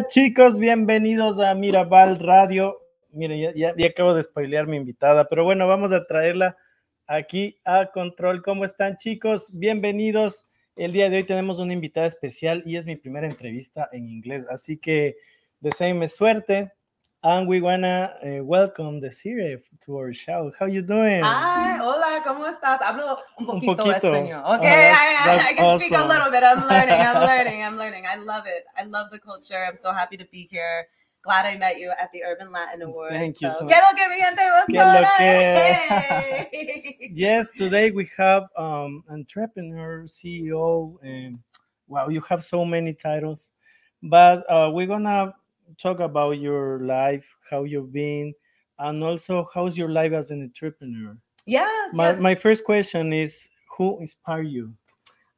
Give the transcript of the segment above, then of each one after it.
Chicos, bienvenidos a Mirabal Radio. Miren, ya, ya, ya, acabo de spoilear mi invitada, pero bueno, vamos a traerla aquí a Control. ¿Cómo están chicos? Bienvenidos. El día de hoy tenemos una invitada especial y es mi primera entrevista en inglés, así que deseenme suerte. And we wanna uh, welcome Desiree to our show. How you doing? Hi, hola, ¿cómo estás? Hablo un poquito, un poquito. español. Okay, oh, that's, I, that's I, can awesome. speak a little bit. I'm learning. I'm learning. I'm learning. I love it. I love the culture. I'm so happy to be here. Glad I met you at the Urban Latin Awards. Thank you so, so much. Que lo que mi gente hey. Yes, today we have um entrepreneur, CEO, and wow, you have so many titles. But uh, we're gonna talk about your life, how you've been, and also how's your life as an entrepreneur. Yes. My yes. my first question is, who inspired you?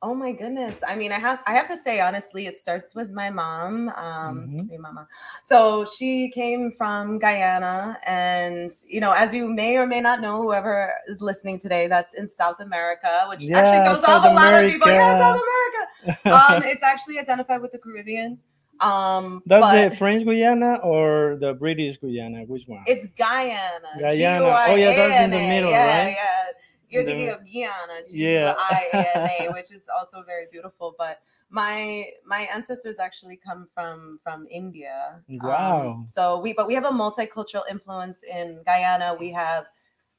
Oh my goodness. I mean, I have I have to say honestly, it starts with my mom. Um mm-hmm. my mama. So she came from Guyana and you know, as you may or may not know, whoever is listening today, that's in South America, which yeah, actually goes South off a lot of people. Yeah, South America. um, it's actually identified with the Caribbean. Um, That's but the French Guyana or the British Guyana? Which one? It's Guyana. Guyana. Oh yeah, that's in the middle, yeah, right? Yeah, You're The- thinking of Guyana, Yeah. G-U-I-A-N-A, which is also very beautiful. But my my ancestors actually come from from India. Um, Wow. so we but we have a multicultural influence in Guyana. We have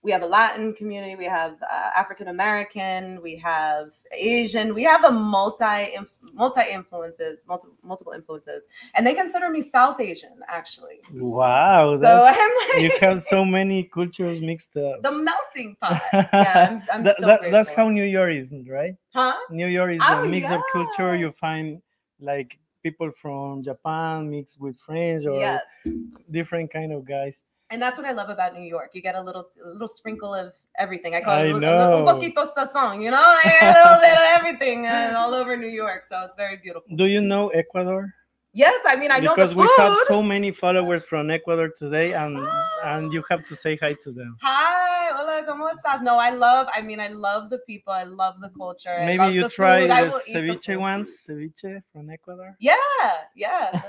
we have a Latin community, we have uh, African American, we have Asian, we have a multi multi influences, multiple multiple influences, and they consider me South Asian actually. Wow, So like you have so many cultures mixed up. the melting pot. Yeah, I'm, I'm That- so that- that's how New York is, right? Huh? New York is Oh, a mix of culture. You find like people from Japan mixed with French or Yes. different kind of guys. And that's what I love about New York. You get a little a little sprinkle of everything. I call I it a, know. little poquito sazón, you know, Like a little bit of everything uh, all over New York. So it's very beautiful. Do you know Ecuador? Yes, I mean I know because we have so many followers from Ecuador today, and and you have to say hi to them. Hi, hola, ¿cómo estás? No, I love. I mean, I love the people. I love the culture. I Maybe love you the try food. The the ceviche food. ones, ceviche from Ecuador. Yeah, yeah.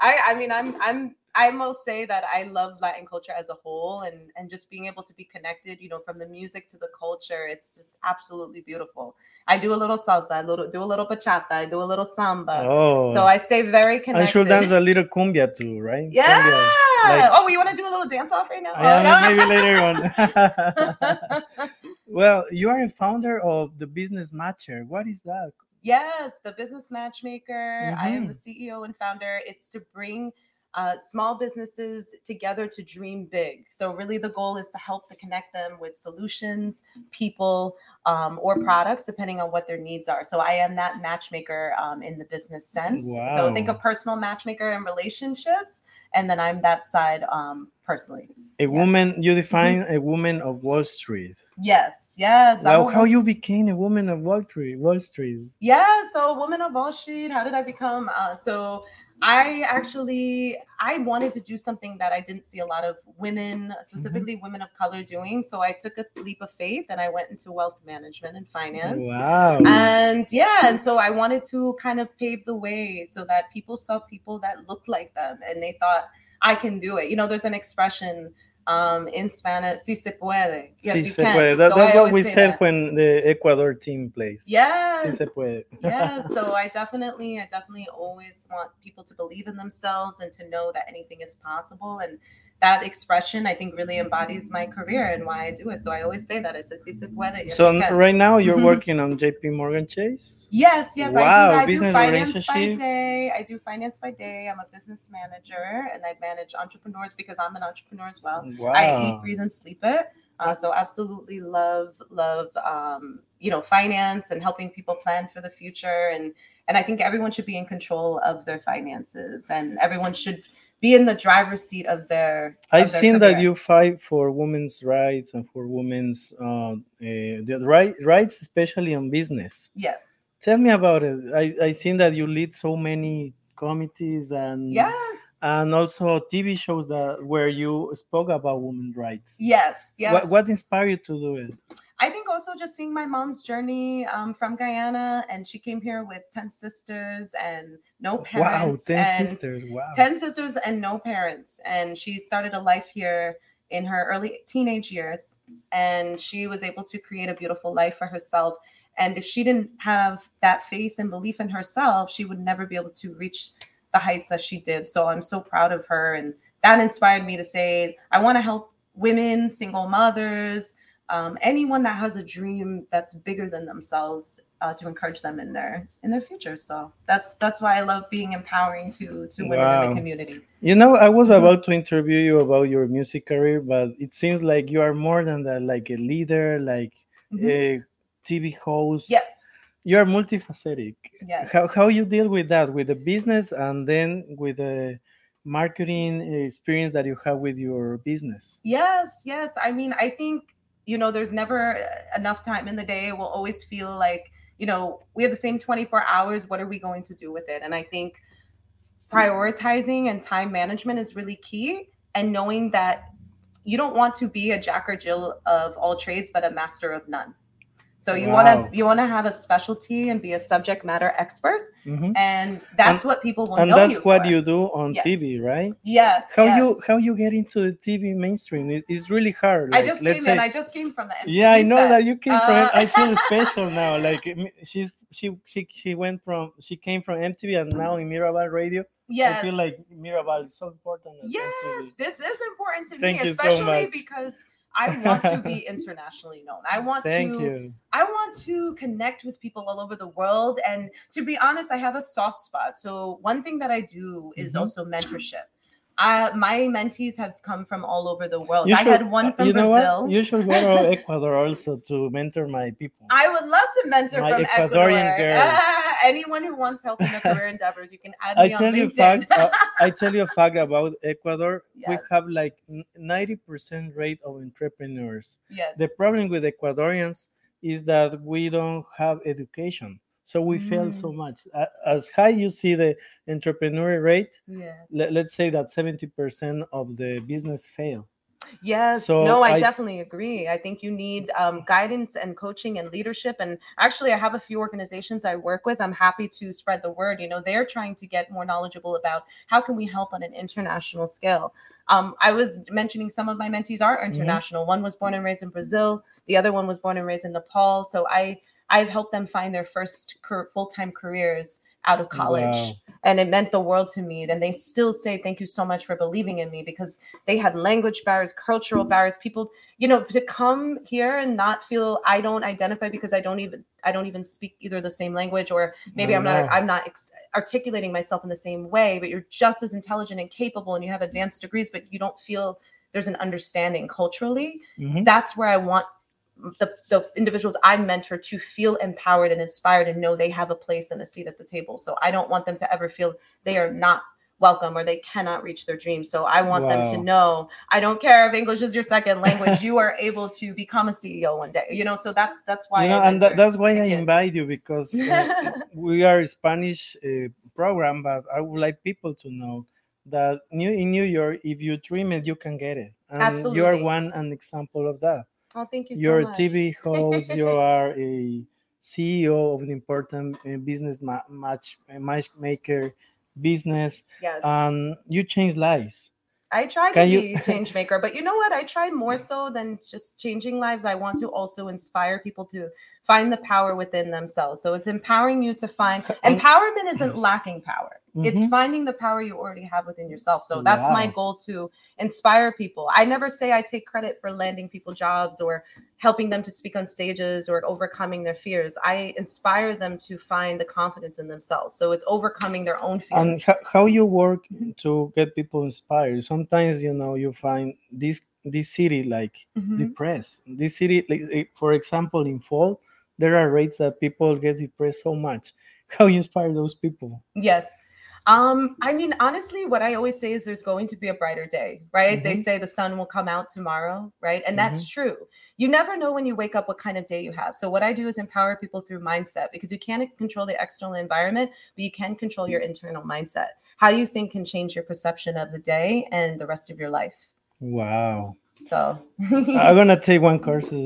I, I mean, I'm, I'm, I must say that I love Latin culture as a whole, and and just being able to be connected, you know, from the music to the culture, it's just absolutely beautiful. I do a little salsa, I little, do a little bachata, I do a little samba, Oh, so I stay very connected. I should dance a little cumbia too, right? yeah. Cumbia, like- oh, you want to do a little dance off right now? Yeah, Oh, no. maybe later on. well, you are a founder of the Business Matcher. What is that? Yes, the business matchmaker. I am the Mm-hmm. CEO and founder. It's to bring uh, small businesses together to dream big. So, really, the goal is to help to connect them with solutions, people, um, or products, depending on what their needs are. So, I am that matchmaker um, in the business sense. So, think of personal matchmaker and relationships, and then I'm that side um, personally. A Yes. woman, you Mm-hmm. define a woman of Wall Street. Yes, yes. Wow, a how you became a woman of Wall Street? Wall Street. Yeah, so Woman of Wall Street, how did I become? Uh, so I actually I wanted to do something that I didn't see a lot of women, mm-hmm. specifically women of color, doing. So I took a leap of faith and I went into wealth management and finance. Wow. And yeah, and so I wanted to kind of pave the way so that people saw people that looked like them and they thought I can do it. You know, there's an expression um, in Spanish, si se puede. Yes, Sí you se can. puede. That- So that's I what we said that. when the Ecuador team plays. Yes. Sí se puede. yeah so i definitely i definitely always want people to believe in themselves and to know that anything is possible and that expression i think really embodies my career and why i do it so i always say that it's a si se puede so right now you're Mhm. working on JP Morgan Chase. yes yes Wow, i do i do finance by day i do finance by day i'm a business manager and i manage entrepreneurs because i'm an entrepreneur as well Wow. I eat, breathe, and sleep it. Uh, so absolutely love, love, um, you know, finance and helping people plan for the future. And and I think everyone should be in control of their finances, and everyone should be in the driver's seat of their. I've their seen that you fight for women's rights and for women's uh, uh, right rights, especially on business. Yes. Tell me about it. I I seen that you lead so many committees and Yes. and also TV shows that where you spoke about women's rights. Yes. Yes. What what inspired you to do it? Also just seeing my mom's journey um, from Guyana, and she came here with ten sisters and no parents. Wow, ten sisters. Wow. 10 sisters and no parents. And she started a life here in her early teenage years. And she was able to create a beautiful life for herself. And if she didn't have that faith and belief in herself, she would never be able to reach the heights that she did. So I'm so proud of her. And that inspired me to say, I want to help women, single mothers, um, anyone that has a dream that's bigger than themselves uh, to encourage them in their in their future. So that's that's why I love being empowering to to women in the community. You know, I was Mhm. about to interview you about your music career, but it seems like you are more than that, like a leader, like Mhm. a TV host. Yes. You are multifaceted. Yes. How how you deal with that, with the business and then with the marketing experience that you have with your business? Yes, yes. I mean, I think, you know, there's never enough time in the day. We'll always feel like, you know, we have the same 24 hours. What are we going to do with it? And I think prioritizing and time management is really key. And knowing that you don't want to be a jack or Jill of all trades, but a master of none. So you Wow. want to you want to have a specialty and be a subject matter expert, Mhm. and that's what people will And that's you what for. you do on Yes. TV, right? Yes. How yes. you how you get into the TV mainstream? It, it's really hard. I just came in. I just came from the MTV yeah i know set. that you came from Uh, i feel special now like she's she she she went from she came from mtv and now in mirabal radio Yes. i feel like mirabal is so important as yes, MTV. this is important to Thank me, you so especially because I want to be internationally known. I want thank to you I want to connect with people all over the world. And to be honest, I have a soft spot. So one thing that I do is Mhm. also mentorship. I, my mentees have come from all over the world. I had one from you know Brazil. what you should go to ecuador also to mentor my people I would love to mentor My from Ecuadorian Ecuador. girls. Ah, anyone who wants help in their career endeavors, you can add i me tell on you LinkedIn. fact uh, i tell you a fact about ecuador we have like 90% rate of entrepreneurs yes. the problem with ecuadorians is that we don't have education so we fail so Mm. much as high you see the entrepreneur rate yeah. let, let's say that 70% of the business fail Yes, So no, I, I- definitely agree. I think you need um, guidance and coaching and leadership. And actually, I have a few organizations I work with. I'm happy to spread the word. You know, they're trying to get more knowledgeable about how can we help on an international scale. Um, I was mentioning some of my mentees are international. One was born and raised in Brazil. The other one was born and raised in Nepal. So I I've helped them find their first full time careers out of college Wow. and it meant the world to me and they still say thank you so much for believing in me because they had language barriers cultural barriers people you know to come here and not feel i don't identify because i don't even i don't even speak either the same language or maybe i'm not know. i'm not ex- articulating myself in the same way but you're just as intelligent and capable and you have advanced degrees but you don't feel there's an understanding culturally Mhm. that's where I want the, the individuals I mentor to feel empowered and inspired and know they have a place and a seat at the table. So I don't want them to ever feel they are not welcome or they cannot reach their dreams. So I want them to know I don't care if English is your second language, you are able to become a CEO one day. You know, so that's that's why you know, I and that, that's why I kids. invite you because uh, we are a Spanish uh, program, but I would like people to know that new in New York, if you dream it, you can get it, and you are one an example of that. Oh, thank you so You're a. TV host, you are a CEO of an important uh, business ma- match uh, matchmaker business, Yes. and you change lives. I try to you- be a change maker, but you know what? I try more so than just changing lives. I want to also inspire people to find the power within themselves. So it's empowering you to find empowerment isn't lacking power. It's Mhm. finding the power you already have within yourself. So that's my goal to inspire people. I never say I take credit for landing people jobs or helping them to speak on stages or overcoming their fears. I inspire them to find the confidence in themselves. So it's overcoming their own fears. and ho- how you work to get people inspired sometimes you know you find this this city like Mhm. depressed this city like eh, for example in fall there are rates that people get depressed so much how you inspire those people Yes. Um, I mean, honestly, what I always say is there's going to be a brighter day, right? They Mhm. say the sun will come out tomorrow, right? And that's true. You never know when you wake up what kind of day you have. So, what I do is empower people through mindset because you can't control the external environment, but you can control your internal mindset. How you think can change your perception of the day and the rest of your life. Wow So, i'm gonna take one course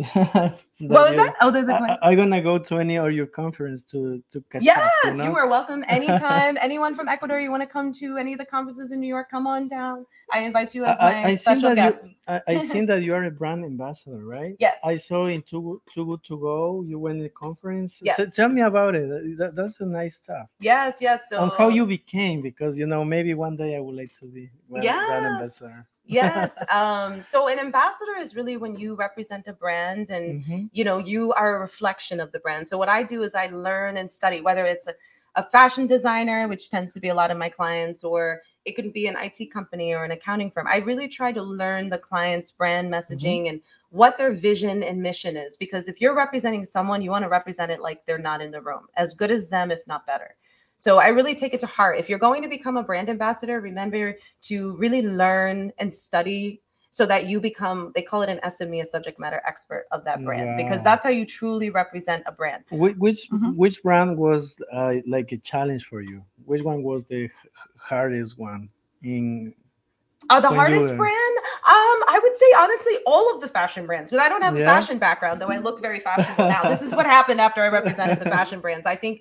What was you- that? Oh, there's a question. I, am gonna go to any of your conference to to catch Yes, up. you, You, know? are welcome anytime. Anyone from Ecuador, you want to come to any of the conferences in New York? Come on down. I invite you as I, my I, special that guest. you, I, I seen that you are a brand ambassador, right? Yes. I saw in Too Good, Too Good to Go. You went to the conference. T- Yes. tell me about it. That, that's a nice stuff. Yes, yes. So On how you became, because you know maybe one day I would like to be brand, brand Yes. ambassador. Yes. Um, so an ambassador is really when you represent a brand and Mhm. you know you are a reflection of the brand. So what I do is I learn and study, whether it's a, a fashion designer, which tends to be a lot of my clients, or it could be an IT company or an accounting firm. I really try to learn the client's brand messaging and what their vision and mission is. Because if you're representing someone, you want to represent it like they're not in the room, as good as them, if not better. So I really take it to heart. If you're going to become a brand ambassador, remember to really learn and study so that you become, they call it an SME, a subject matter expert of that brand, because that's how you truly represent a brand. Whi- Which Mhm. which brand was uh, like a challenge for you? Which one was the h- hardest one in Oh, the hardest were- brand, um, I would say honestly, all of the fashion brands. Because I don't have a fashion background, though I look very fashionable now. This is what happened after I represented the fashion brands. I think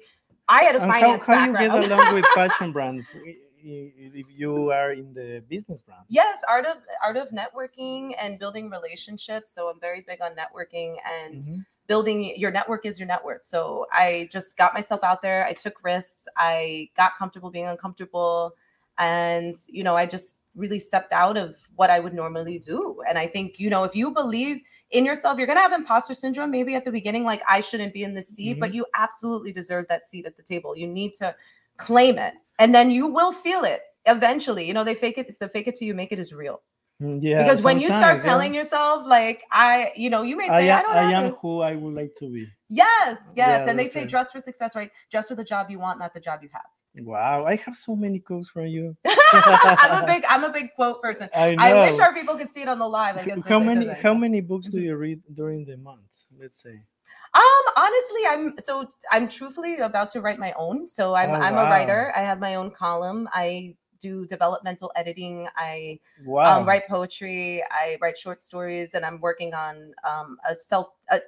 I had a And how, finance how you get along with fashion brands if you are in the business brand? yes, art of art of networking and building relationships. So I'm very big on networking and Mhm. building your network is your net worth. So I just got myself out there. I took risks. I got comfortable being uncomfortable. And, you know, I just really stepped out of what I would normally do. And I think, you know, if you believe in yourself, you're going to have imposter syndrome maybe at the beginning, like I shouldn't be in this seat, but you absolutely deserve that seat at the table. You need to claim it. And then you will feel it eventually. You know, they fake it. It's the fake it till you make it is real. Mm, Yeah, because when you start sometimes, yeah. telling yourself, like, I, you know, you may say, I, am, don't I am this. who I would like to be. Yes, yes. Yeah, and they say it. dress for success, right? Dress for the job you want, not the job you have. Wow, I have so many quotes from you. I'm a big, I'm a big quote person. I know. I wish our people could see it on the live. I guess how many how many books do you read during the month? Let's say. Um, honestly, I'm so I'm truthfully about to write my own. So I'm Oh, I'm wow. a writer. I have my own column. I do developmental editing. I Wow. um, write poetry. I write short stories, and I'm working on um, a self. A,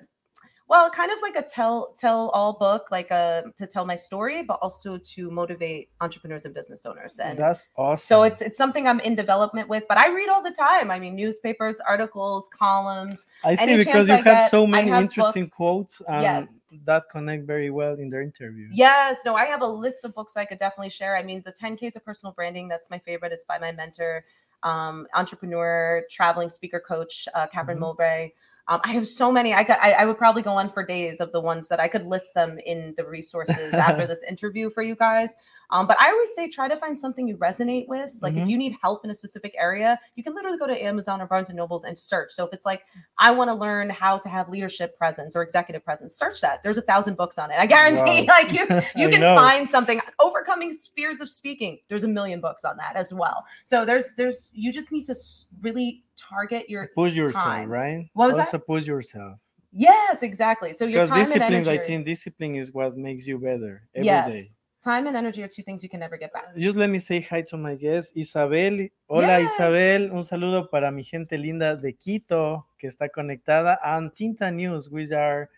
well, kind of like a tell tell all book, like a to tell my story, but also to motivate entrepreneurs and business owners. And That's awesome. so it's it's something I'm in development with. But I read all the time. I mean, newspapers, articles, columns. I see because you I have get, so many have interesting books. quotes and Yes. that connect very well in their interview. Yes, no, I have a list of books I could definitely share. I mean, the 10 Ks of personal branding, that's my favorite. It's by my mentor, um, entrepreneur, traveling speaker coach, uh, Catherine Mhm. Mowbray. Um, I have so many. I, could, I I would probably go on for days of the ones that I could list them in the resources after this interview for you guys. Um, but I always say try to find something you resonate with. Like Mhm. if you need help in a specific area, you can literally go to Amazon or Barnes and Nobles and search. So if it's like I want to learn how to have leadership presence or executive presence, search that. There's a thousand books on it. I guarantee. Wow. Like you, you can know. find something. Overcoming fears of speaking. There's a million books on that as well. So there's there's you just need to really target your push yourself, time. right? What was that? also push yourself. yes exactly. So your time and discipline, energy. I think discipline is what makes you better every day. Time and energy are two things you can never get back. Just let me say hi to my guest, Isabel. Hola Yes. Isabel, un saludo para mi gente linda de Quito que está conectada and Tinta News, which are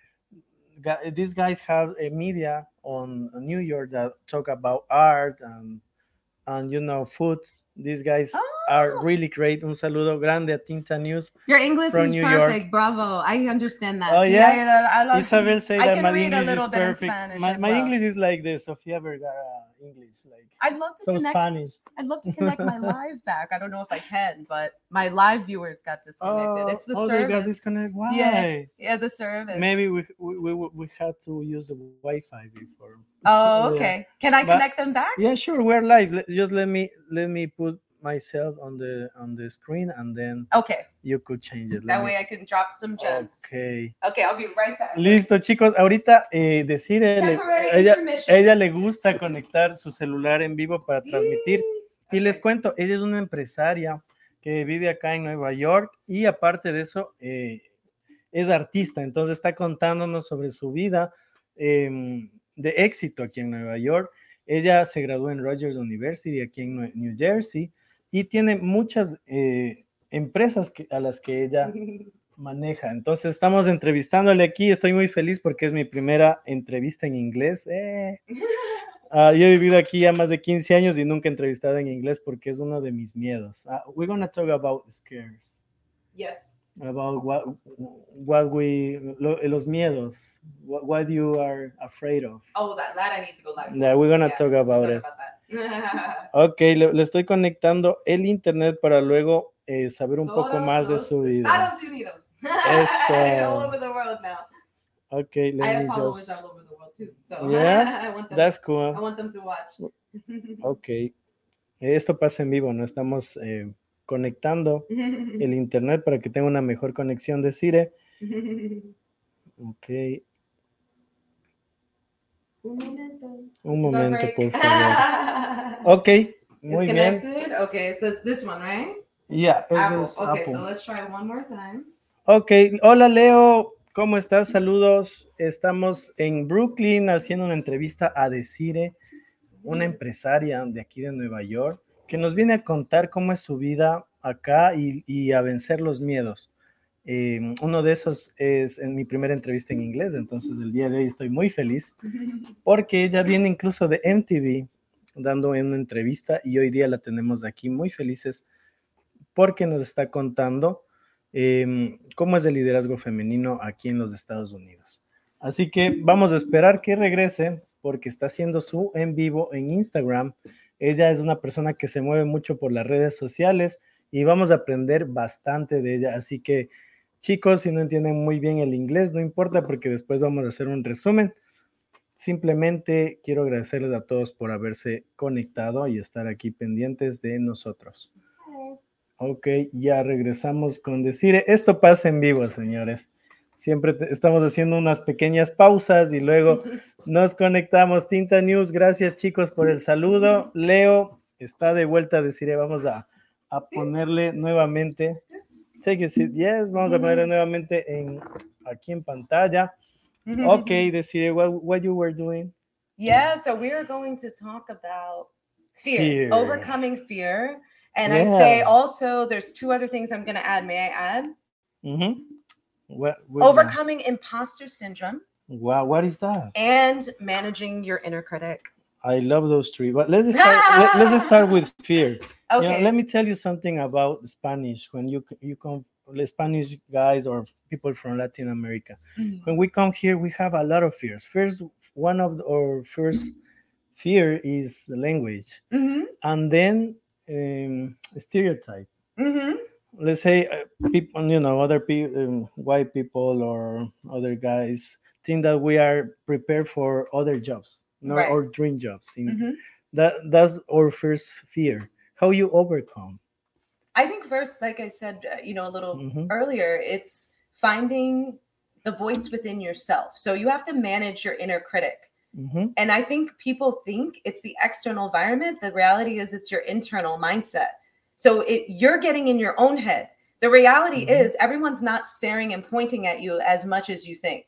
these guys have a media on New York that talk about art and and you know food. These guys oh, are really great. Un saludo grande a Tinta News. Your English From is New York. Bravo. I understand that. Oh, See, yeah? I, uh, I love Isabel say I that can my read a English little is bit perfect. My my well. English is like the Sofia Vergara English, like I'd love to so connect. Spanish. I'd love to connect my live back. I don't know if I can, but my live viewers got disconnected. Oh, it's the oh, service. they got disconnected. Why? Yeah. Yeah, the service. Maybe we, we we we had to use the Wi-Fi before. Oh, Yeah. okay. Can I But- connect them back? Yeah, sure. We're live. Let- Just let me let me put myself on the on the screen, and then Okay. you could change it. That me- way I can drop some gems. Okay. Okay, I'll be right back. Listo, chicos. Ahorita eh, decir Temporary ella, ella le gusta conectar su celular en vivo para Sí. transmitir. Y les cuento, ella es una empresaria que vive acá en Nueva York y aparte de eso eh, es artista, entonces está contándonos sobre su vida em, de éxito aquí en Nueva York. Ella se graduó en Rogers University aquí en New Jersey y tiene muchas eh, empresas que- a las que ella maneja. Entonces estamos entrevistándole aquí. Estoy muy feliz porque es mi primera entrevista en inglés. Eh. Ah, yo he vivido aquí ya más de 15 años y nunca he entrevistado en inglés porque es uno de mis miedos. Ah, we're gonna talk about scares. Yes. About what, what we, lo- los miedos. What, what you are afraid of. Oh, that, that I need to go live. Yeah, we're gonna Yeah, talk about it. about. Ok, le, le estoy conectando el internet para luego eh, saber un poco más de su vida. Estados Unidos. Eso. all over the world now. Ok, I let have me followers just. all over the world too. So Yeah, I want them. That's I cool. want them to watch. Ok. Esto pasa en vivo, no estamos eh, conectando el internet para que tenga una mejor conexión de Cire. Ok, Un momento. un por favor. Ok, muy it's bien. connected. Okay, so it's this one, right? Apple. es Okay, Apple. so let's try one more time. Ok, hola Leo, ¿cómo estás? Saludos. Estamos en Brooklyn haciendo una entrevista a Desire, una empresaria de aquí de Nueva York, que nos viene a contar cómo es su vida acá y, y a vencer los miedos. Eh, uno de esos es en mi primera entrevista en inglés, entonces el día de hoy estoy muy feliz porque ella viene incluso de MTV dando una entrevista y hoy día la tenemos aquí muy felices porque nos está contando em, cómo es el liderazgo femenino aquí en los Estados Unidos. Así que vamos a esperar que regrese porque está haciendo su en vivo en Instagram. Ella es una persona que se mueve mucho por las redes sociales y vamos a aprender bastante de ella. Así que chicos, si no entienden muy bien el inglés, no importa porque después vamos a hacer un resumen. Simplemente quiero agradecerles a todos por haberse conectado y estar aquí pendientes de nosotros. Ok, ya regresamos con decir, esto pasa en vivo, señores. Siempre te- estamos haciendo unas pequeñas pausas y luego nos conectamos. Tinta News, gracias chicos por el saludo. Leo está de vuelta a decir, vamos a, a Sí. ponerle nuevamente. Take a seat. Yes, vamos a ponerle nuevamente en, aquí en pantalla. Ok, Desiree, what, what you were doing. Yeah, so we are going to talk about fear, Fear. overcoming fear. And I say also there's two other things I'm going to add. May I add? Mm-hmm. What, what is that? Overcoming imposter syndrome Wow, what is that? and managing your inner critic. I love those three. But let's start. let, us start with fear. You know, let me tell you something about Spanish. When you you come, the Spanish guys or people from Latin America, Mhm. when we come here, we have a lot of fears. First, one of our first fear is the language, Mhm. and then um, stereotype. Mhm. Let's say uh, people, you know, other people, um, white people or other guys think that we are prepared for other jobs, not Right. or dream jobs. Mhm. that that's our first fear how you overcome I think first, like I said, uh, you know, a little Mhm. earlier, it's finding the voice within yourself. So you have to manage your inner critic. Mhm. And I think people think it's the external environment. The reality is it's your internal mindset. So it, you're getting in your own head. The reality Mhm. is everyone's not staring and pointing at you as much as you think.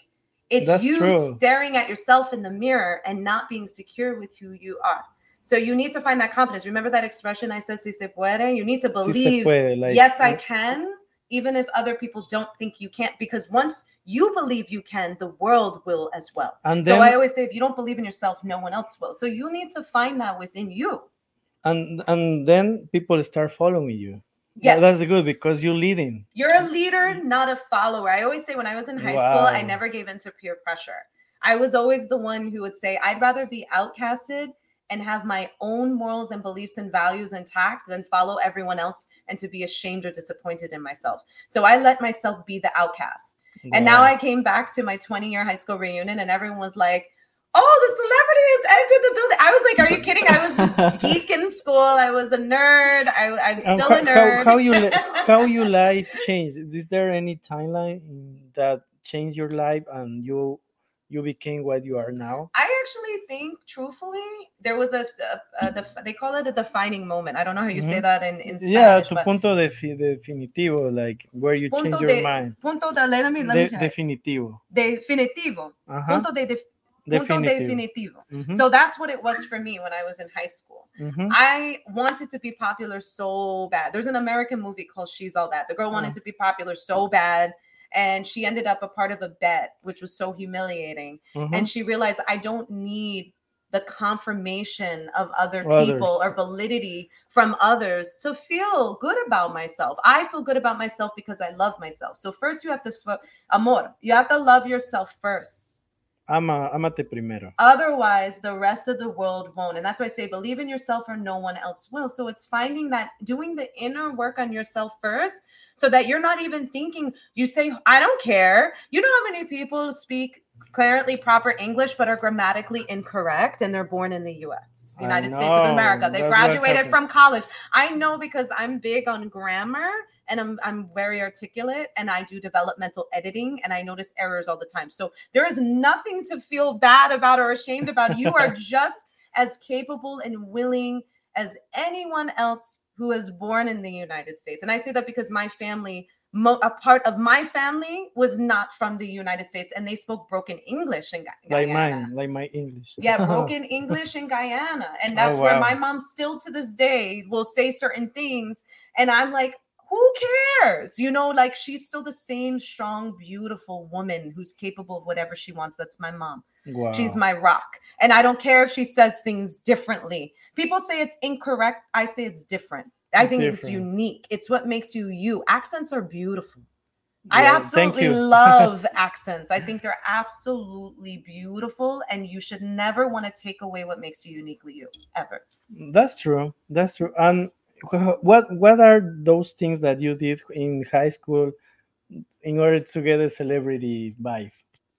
It's That's you true. staring at yourself in the mirror and not being secure with who you are. So you need to find that confidence. Remember that expression I said, si se puede? You need to believe puede, like, yes, I can, even if other people don't think you can't. Because once you believe you can, the world will as well. and So I always say, if you don't believe in yourself, no one else will. So you need to find that within you. and and then people start following you yeah, that's good because you're leading You're a leader, not a follower. I always say when I was in high school, I never gave into peer pressure. I was always the one who would say, I'd rather be outcasted and have my own morals and beliefs and values intact than follow everyone else and to be ashamed or disappointed in myself. So I let myself be the outcast. And now I came back to my 20 year high school reunion and everyone was like, Oh, the celebrity has entered the building. I was like, Are you kidding? I was geek in school. I was a nerd. I, I'm still how, a nerd. how, how you how your life changed is there any timeline that changed your life and you you became what you are now I actually think, truthfully, there was a, a, a they call it a defining moment. I don't know how you say Mhm. that in, in Spanish. yeah tu punto defi- definitivo like where you change your de, mind punto de, let me, let De- check. definitivo definitivo. Ajá. Punto de, punto definitivo definitivo. Ujú, So that's what it was for me when I was in high school. ujú. I wanted to be popular so bad. There's an American movie called She's All That. The girl wanted Oh. to be popular so bad. And she ended up a part of a bet, which was so humiliating. Mhm. And she realized I don't need the confirmation of other Others. people or validity from others to feel good about myself. I feel good about myself because I love myself. So first you have to amor, you have to love yourself first. Ama, amate primero. Otherwise, the rest of the world won't. And that's why I say believe in yourself or no one else will. So it's finding that doing the inner work on yourself first so that you're not even thinking, you say, I don't care. You know how many people speak clearly proper English but are grammatically incorrect and they're born in the US, United States of. America. They That's graduated from college. I know because I'm big on grammar and I'm, I'm very articulate and I do developmental editing and I notice errors all the time. So there is nothing to feel bad about or ashamed about. You are just as capable and willing as anyone else who is born in the United States. And I say that because my family, mo- a part of my family was not from the United States and they spoke broken English in Like Guyana. mine, like my English. Yeah, broken English in Guyana. And Oh, that's where my mom still to this day will say certain things. And I'm like, who cares? You know, like she's still the same strong, beautiful woman who's capable of whatever she wants. That's my mom. Wow. She's my rock. And I don't care if she says things differently. People say it's incorrect. I say it's different. I It's think it's unique. It's what makes you you. Accents are beautiful. I Yeah, thank absolutely love accents. I think they're absolutely beautiful, and you should never want to take away what makes you uniquely you, ever. That's true. That's true. And what what are those things that you did in high school in order to get a celebrity vibe?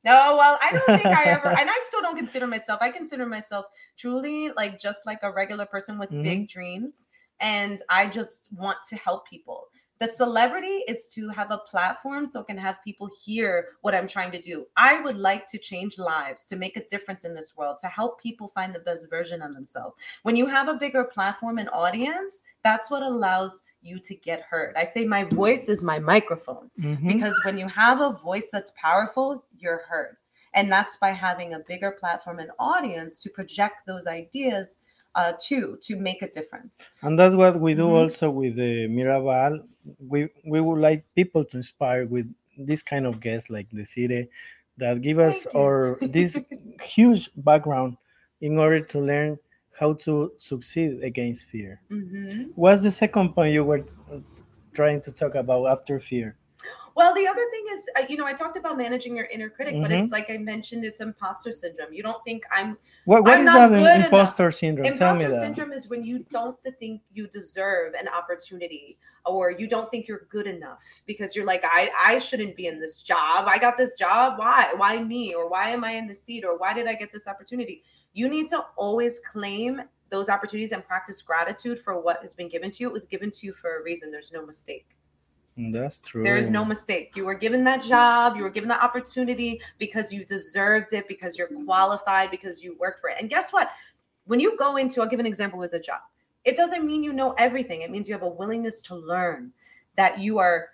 No, well, I don't think I ever, and I still don't consider myself. I consider myself truly like just like a regular person with mm-hmm. big dreams, and I just want to help people. The celebrity is to have a platform so it can have people hear what I'm trying to do. I would like to change lives, to make a difference in this world, to help people find the best version of themselves. When you have a bigger platform and audience, that's what allows you to get heard. I say my voice is my microphone Mhm. because when you have a voice that's powerful, you're heard. And that's by having a bigger platform and audience to project those ideas uh, to to make a difference. And that's what we do Mhm. also with the Mirabal. We we would like people to inspire with this kind of guests like the city that give us or this huge background in order to learn how to succeed against fear. Mhm. What's the second point you were trying to talk about after fear? Well, the other thing is, uh, you know, I talked about managing your inner critic, but Mm-hmm. it's like I mentioned, it's imposter syndrome. You don't think I'm What, what I'm is not that good in enough. imposter syndrome? Tell me Imposter syndrome is when you don't think you deserve an opportunity or you don't think you're good enough because you're like I I shouldn't be in this job. I got this job. Why? Why me? Or why am I in this seat? Or why did I get this opportunity? You need to always claim those opportunities and practice gratitude for what has been given to you. It was given to you for a reason. There's no mistake. That's true. There is no mistake. You were given that job, you were given the opportunity because you deserved it, because you're qualified, because you worked for it. And guess what? When you go into, I'll give an example with a job, it doesn't mean you know everything. It means you have a willingness to learn, that you are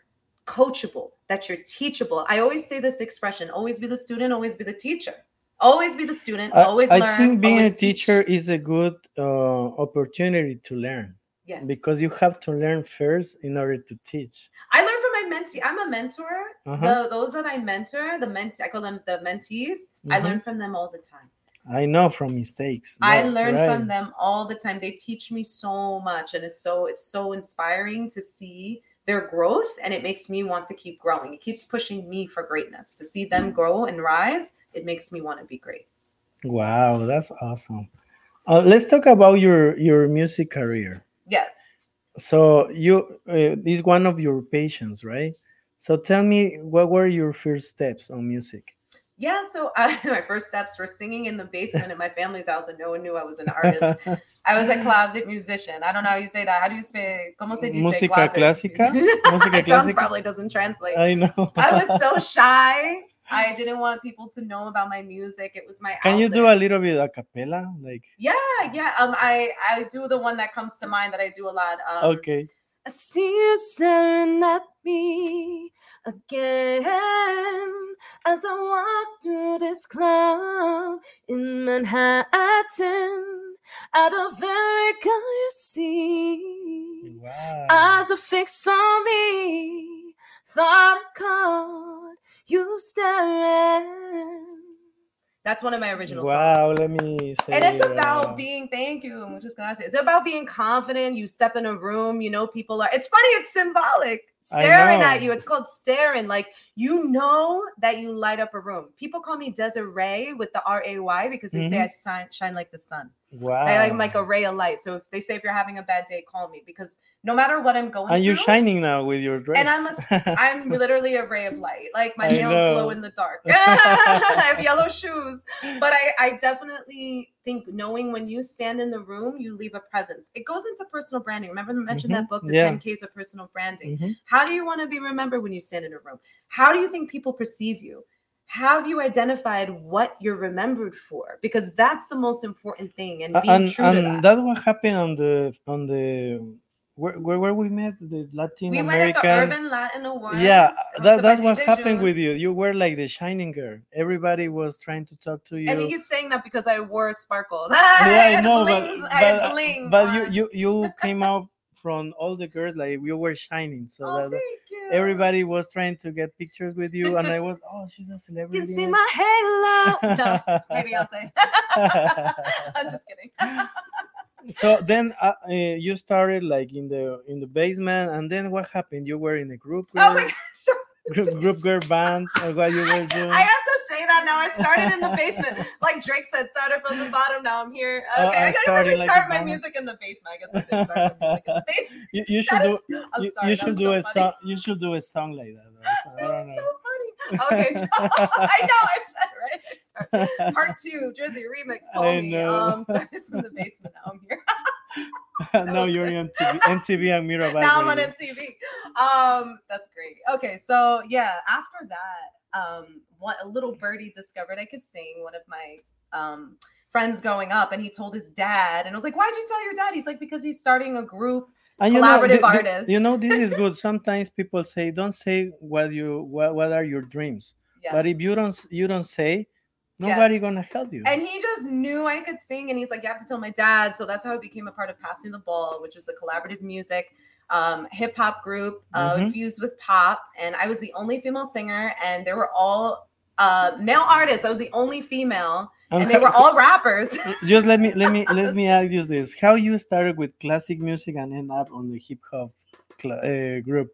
coachable, that you're teachable. I always say this expression always be the student, always be the teacher. Always be the student, always I learn. think being a always teach. teacher is a good uh, opportunity to learn yes. because you have to learn first in order to teach. I learned from my mentee. I'm a mentor. Uh-huh. The, those that I mentor, the mentee, I call them the mentees. I Mhm. learn from them all the time. I know from mistakes. I Yeah, learn right. from them all the time. They teach me so much, and it's so it's so inspiring to see their growth, and it makes me want to keep growing. It keeps pushing me for greatness. To see them grow and rise, it makes me want to be great. Wow, that's awesome. Uh, let's talk about your your music career. Yes. So you uh, is one of your patients, right? So tell me, what were your first steps on music? Yeah, so I, my first steps were singing in the basement at my family's house, and no one knew I was an artist. I was a closet musician. I don't know how you say that. How do you say? ¿Cómo se dice Música clásica? Música clásica? probably doesn't translate. I know. I was so shy. I didn't want people to know about my music. It was my. Can you do a little bit a cappella? Like, Yeah, yeah. Um, I I do the one that comes to mind that I do a lot. Um, okay. I see you staring at me again as I walk through this club in Manhattan. At a very girl you see. Wow. Eyes are fixed on me. Thought I caught you staring. That's one of my original Wow, songs. let me say. And it's about being, thank you, muchas gracias. It's about being confident. You step in a room, you know, people are, it's funny, it's symbolic. Staring at you. It's called staring. Like, you know that you light up a room. People call me Desiree with the R A Y because they say mm-hmm. I shine, shine like the sun. Wow. I, I'm like a ray of light. So if they say if you're having a bad day, call me because no matter what I'm going and you're through, shining now with your dress. And I'm a- I'm literally a ray of light. Like my I nails glow in the dark. I have yellow shoes. But I, I definitely think knowing when you stand in the room, you leave a presence. It goes into personal branding. Remember I mentioned that book, The Yeah. 10 Ks of Personal Branding. Mhm. How do you want to be remembered when you stand in a room? How do you think people perceive you? Have you identified what you're remembered for? Because that's the most important thing. And being and true to and that. that's what happened on the on the where where, where we met the Latin we American. went at the Urban Latin Awards. yeah, uh, that, that's what happened with you. You were like the shining girl. Everybody was trying to talk to you. And he's saying that because I wore sparkles. yeah, I know, but I but, but you you you came out from all the girls like you were shining. So Oh, that. Everybody was trying to get pictures with you, and I was oh she's a You celebrity. can see my halo. No, maybe I'll say. I'm just kidding. so then uh, uh, you started like in the in the basement and then what happened you were in a group Oh my god. group, group girl band or what you were doing I have to say that now. I started in the basement. Like Drake said, started from the bottom. Now I'm here. Oh, Okay, I I gotta really like start my bottom. music in the basement. I guess I did start my music in the basement. you, you should That do is- I'm you, sorry, you should do so a funny. song you should do a song like that though. So, I don't know. so funny. Okay, so I know I said right. I part two, Jersey remix. Call I me. know. Um, started from the basement. Now I'm here. now you're on MTV, MTV and Mirabal. now I'm on. MTV. Um, that's great. Okay, so yeah, after that, um, what a little birdie discovered I could sing. One of my um friends growing up, and he told his dad, and I was like, "Why'd you tell your dad?" He's like, "Because he's starting a group." And you collaborative know, thi- artists. you know, this is good. Sometimes people say, "Don't say what you what, what are your dreams." Yeah. But if you don't you don't say, nobody gonna help you. And he just knew I could sing, and he's like, "You have to tell my dad." So that's how I became a part of Passing the Ball, which was a collaborative music, um, hip hop group uh, Mhm. infused with pop. And I was the only female singer, and they were all uh, male artists. I was the only female, and they were all rappers. just let me let me let me ask you this: How you started with classic music and end up on the hip hop cl- uh, group?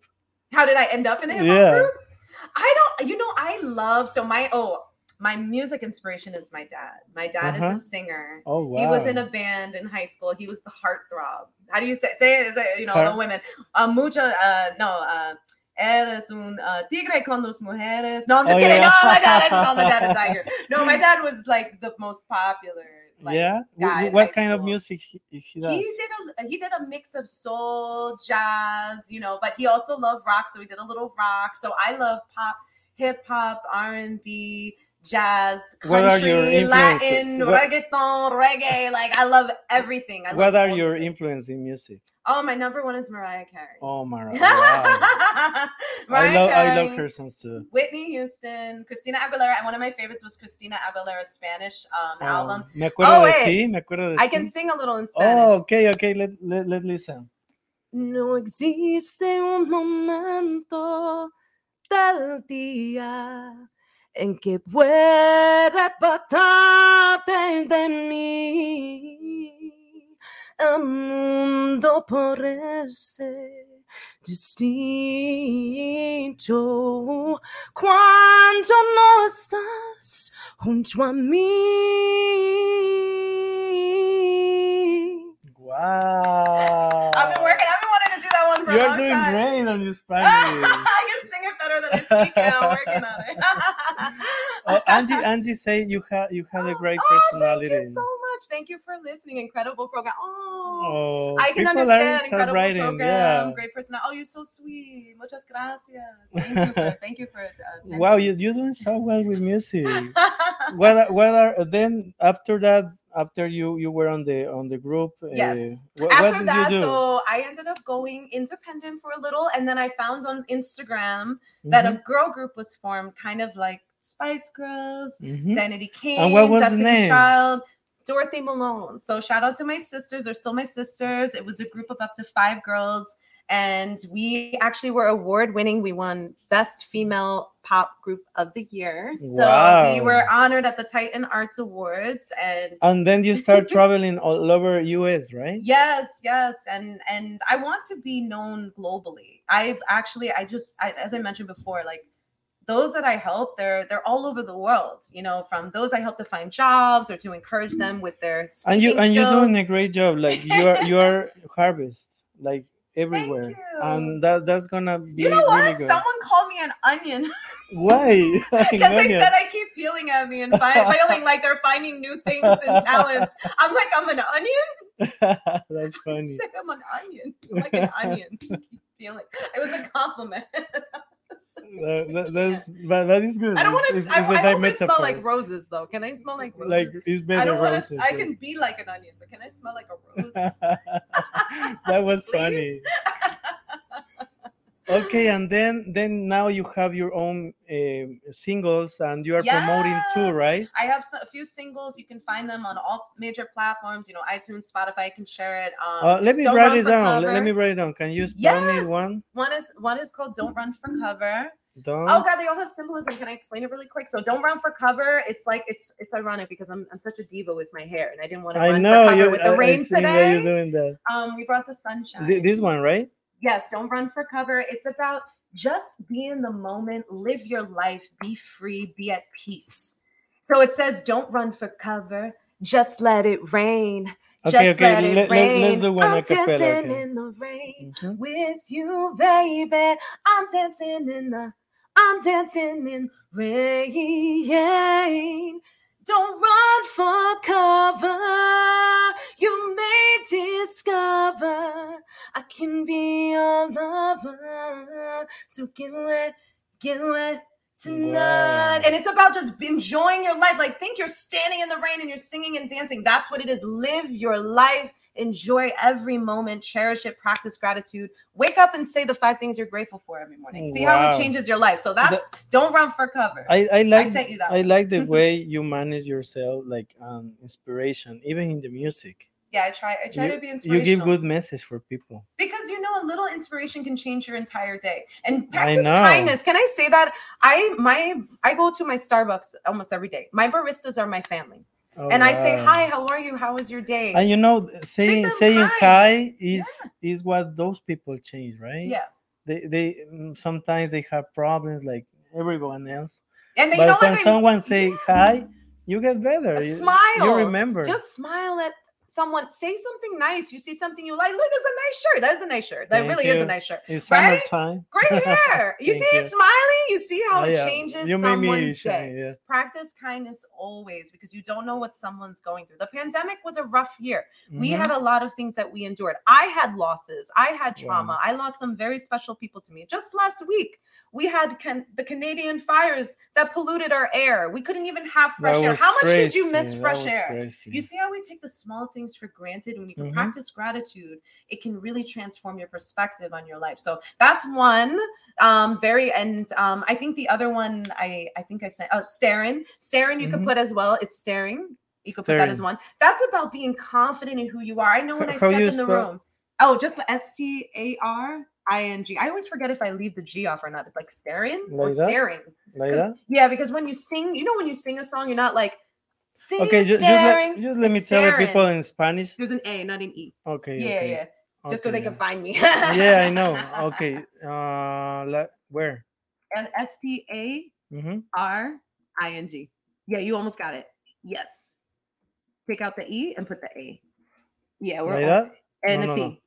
How did I end up in a hip hop Yeah. group? I don't, you know, I love so my oh my music inspiration is my dad. My dad Uh-huh. is a singer. Oh wow! He was in a band in high school. He was the heartthrob. How do you say say it? Is it you know Heart- the women? Uh, mucho. Uh, no. Uh, Eres un uh, tigre con dos mujeres. No, I'm just Oh, kidding. yeah. No, my dad. I just called my dad a tiger. No, my dad was like the most popular. Like, yeah. Guy what kind of music he, he does? He did a he did a mix of soul, jazz, you know, but he also loved rock, so he did a little rock. So I love pop, hip hop, R and B, jazz, What are your country, Latin. What- reggaeton, reggae. Like I love everything. I what are your of it. influence in music? Oh, my number one is Mariah Carey. Oh my! Wow. I Mariah love I love Carey, her songs too. Whitney Houston, Christina Aguilera, and one of my favorites was Christina Aguilera's Spanish um, Oh, album. Me acuerdo Oh, de ti. Me acuerdo de I ti. can sing a little in Spanish. Oh, okay, okay. Let let let listen. No existe un momento del día en que pueda apartarte de mí. El mundo parece distinto cuando no estás junto a mí. Wow. I've been working. I've been wanting to do that one for a You're long doing time. great on your Spanish. I can sing it better than I speak it. I'm working on it. oh, Angie, Angie say you had you had a great Oh, personality. Thank you so much. Thank you for listening. Incredible program. Oh, Oh, I can understand. Incredible writing, program. Yeah. Great personality. Oh, you're so sweet. Muchas gracias. Thank you for. Thank you for. Uh, Wow, you you're doing so well with music. well, are then after that? After you you were on the on the group. Yes. Uh, what, what After did that, you do? so I ended up going independent for a little, and then I found on Instagram that Mhm, a girl group was formed, kind of like Spice Girls, mhm. Identity King, And what was the Destiny's name? Child, Dorothy Malone. So shout out to my sisters. or so my sisters. It was a group of up to five girls, and we actually were award winning. We won Best Female Pop Group of the Year. So Wow. we were honored at the Titan Arts Awards, and And then you start traveling all over US, right? Yes, yes, and and I want to be known globally. I actually, I just, I, as I mentioned before, like those that I help, they're they're all over the world. You know, from those I help to find jobs or to encourage them with their And you and you're doing a great job. Like you are you are harvest like everywhere. And that that's gonna be You know what? really good. Someone called me an onion Why? because they said I keep peeling at me and fi- feeling like they're finding new things and talents. I'm like, I'm an onion. that's funny. Say I'm an onion. I'm like an onion. Feeling. It was a compliment. That- that- that's but that is good. I don't want to. I, I it smell like roses, though. Can I smell like roses? like it's better I don't want roses. I can be like an onion, but can I smell like a rose? that was funny. Okay, and then then now you have your own um singles and you are promoting too, right? I have a few singles. You can find them on all major platforms. You know, iTunes, Spotify. I can share it. Um, Uh, let me write it down. Let, let me write it down. Can you spell me one? one is one is called "Don't Run for Cover." Don't. Oh God, they all have symbolism. Can I explain it really quick? So, "Don't Run for Cover." It's like it's it's ironic because I'm I'm such a diva with my hair, and I didn't want to I run know for cover with the I rain that today. you're doing that. Um, we brought the sunshine. Th- This one, right? Yes, don't run for cover. It's about just be in the moment, live your life, be free, be at peace. So it says, don't run for cover, just let it rain. Okay, just okay. let it Let, rain. let, us do one I'm a cappella. dancing Okay. in the rain Mhm. with you, baby. I'm dancing in the, I'm dancing in rain. Don't run for cover. You may discover I can be your lover. So get wet, get wet tonight. Wow. And it's about just enjoying your life. Like, think you're standing in the rain and you're singing and dancing. That's what it is. Live your life. Enjoy every moment. Cherish it. Practice gratitude. Wake up and say the five things you're grateful for every morning. See how it changes your life. So that's don't run for cover. I, I like sent you that I one. like the way you manage yourself, like um, inspiration, even in the music. yeah, I try. I try You, to be inspirational. you give good message for people. because you know a little inspiration can change your entire day and practice kindness can i say that i my i go to my starbucks almost every day my baristas are my family Oh, and i say hi how are you how was your day And you know, saying saying hi. hi is is what those people change, right? yeah They they mm, sometimes they have problems like everyone else. and then but you know when they- someone say hi, you get better. A You, smile. You remember. just smile at someone say something nice you see something you like look it's a nice shirt that is a nice shirt that Thank really is a nice shirt it's right? summertime. great hair you see you. smiling you see how Oh, it yeah. changes You made me someone's day Yeah. practice kindness always because you don't know what someone's going through the pandemic was a rough year we Mhm. had a lot of things that we endured i had losses i had Wow. trauma i lost some very special people to me just last week we had can- the canadian fires that polluted our air we couldn't even have fresh That air how much did you miss That fresh air crazy. you see how we take the small things for granted. When you can Mhm. practice gratitude it can really transform your perspective on your life. So that's one um very and um i think the other one i i think i said oh staring. Staring you Mhm. could put as well it's staring. You could put that as one. That's about being confident in who you are. I know when i how step in the room oh just s-t-a-r-i-n-g i always forget if i leave the g off or not. It's like staring or that? staring. Like yeah because when you sing you know when you sing a song you're not like sing Okay, ju- just, let, just let me it's tell the people in Spanish. there's an a not an e Okay. yeah okay. yeah just so they can find me yeah, I know. Okay. Uh, la- where? and s-t-a Mm-hmm. R I N G. Yeah, you almost got it. Yes. Take out the E and put the A. Yeah, we're Like on- that? and No, a no, T.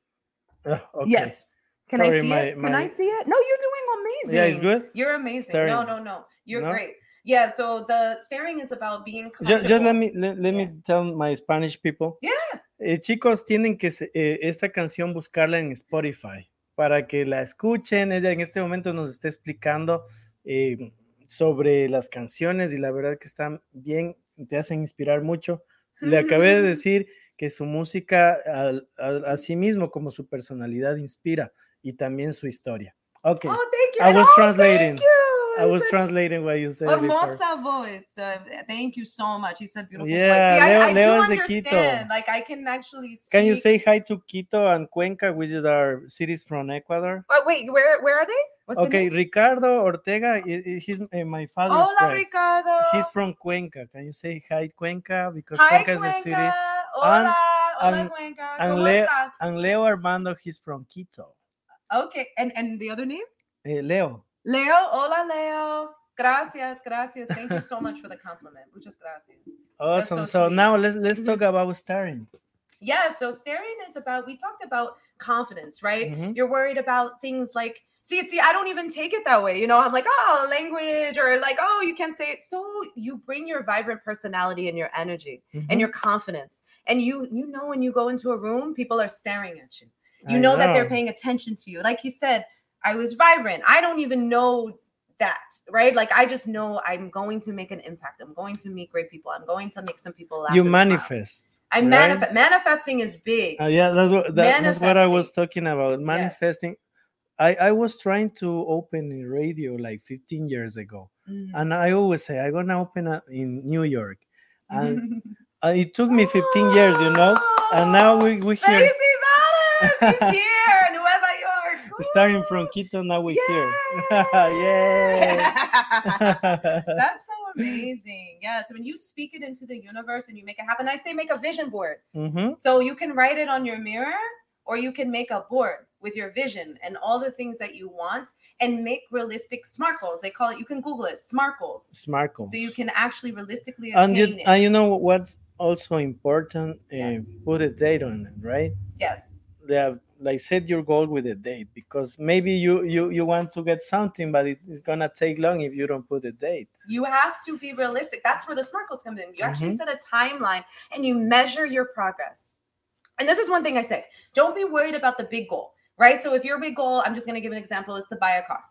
no. Uh, okay. Yes. Can Sorry, I see my, it? Can I see it? No, you're doing amazing. Yeah, it's good. You're amazing. Staring. No, no, no. You're No? great. Yeah, so the staring is about being Just, just let me let, let me tell my Spanish people. Yeah. Eh, chicos, tienen que eh, esta canción buscarla en Spotify para que la escuchen. Ella en este momento nos está explicando eh, sobre las canciones y la verdad que están bien, te hacen inspirar mucho. Le acabé de decir que su música, al- así mismo como su personalidad, inspira y también su historia. Ok. Oh, thank you. I was translating. I was translating what you said. Hermosa voice. Uh, thank you so much. He said beautiful Yeah, voice. See, Leo- I, I Leo do Quito. understand. Like I can actually speak. Can you say hi to Quito and Cuenca, which is our cities from Ecuador? Oh, wait, where where are they? What's Okay, name? Ricardo Ortega, he's uh, my father's Hola, friend. Ricardo. He's from Cuenca. Can you say hi, Cuenca? Because Hi, Cuenca is a city. Cuenca. Hola, hola, and- Cuenca. and ¿Cómo Leo- estás? And Leo Armando, he's from Quito. Okay, and and the other name? Eh, Leo. Leo. Hola, Leo. Gracias, gracias. Thank you so much for the compliment. Muchas gracias. Awesome. so So, now let's let's Mhm. talk about staring. Yeah, so staring is about we talked about confidence, right? Mhm. You're worried about things like see, see, I don't even take it that way. You know, I'm like, oh, language, or like, oh, you can't say it. So you bring your vibrant personality and your energy Mhm. and your confidence. And you you know when you go into a room, people are staring at you. You I know, that they're paying attention to you. Like he said, I was vibrant. I don't even know that, right? Like I just know I'm going to make an impact. I'm going to meet great people. I'm going to make some people laugh. You manifest. I right? manifest. Manifesting is big. Uh, yeah, that's what that, that's what I was talking about. Manifesting. I I was trying to open a radio like 15 years ago, Mhm. and I always say I'm gonna open a, in New York, and uh, it took me 15 years, you know, and now we we here! He's here. Starting from! Quito. Now we're here. Yay! yeah. That's so amazing. Yes, when you speak it into the universe and you make it happen, I say make a vision board. hmm So you can write it on your mirror or you can make a board with your vision and all the things that you want and make realistic smart goals. They call it, you can Google it, smart goals. Smart goals. So you can actually realistically attain and you it. and you know what's also important? Uh, Yes. Put a date on it, right? yes. yeah like set your goal with a date because maybe you you you want to get something but it, it's gonna take long if you don't put a date You have to be realistic. That's where the smart goals come in. You actually Mhm. set a timeline and you measure your progress. And this is one thing I say don't be worried about the big goal, right? So if your big goal, I'm just going to give an example, is to buy a car,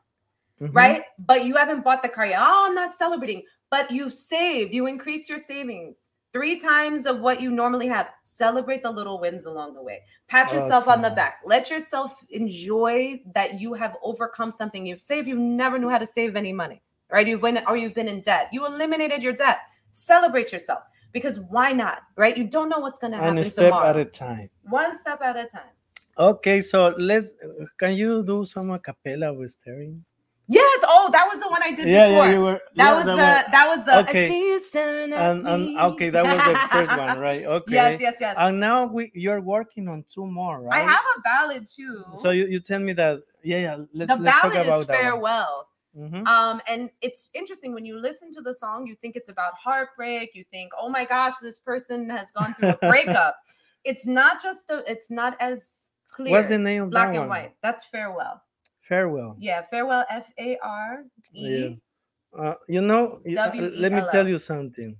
Mhm. right? But you haven't bought the car yet. Oh, I'm not celebrating. But you saved, you increased your savings three times of what you normally have. Celebrate the little wins along the way. Pat yourself on the back. Let yourself enjoy that you have overcome something. You've saved, you never knew how to save any money, right? You've been or you've been in debt. You eliminated your debt. Celebrate yourself because why not, right? You don't know what's going to happen a step tomorrow. at a time One step at a time. okay so let's can you do some a cappella with staring Yes. Oh, that was the one I did yeah before. yeah you were That yeah, was the was- that was the okay. I see you staring at and, and me. okay that was the first one right okay Yes, yes, yes. and now we you're working on two more right? I have a ballad too. so you, you tell me that yeah yeah let's, the let's talk ballad about is that farewell. Mhm. Um, and it's interesting when you listen to the song, you think it's about heartbreak. You think, oh my gosh, this person has gone through a breakup. it's not just a, it's not as clear. what's the name of black that and one white. That's farewell. Farewell Yeah, farewell. F A R Yeah. E. Uh, you know, uh, let me tell you something.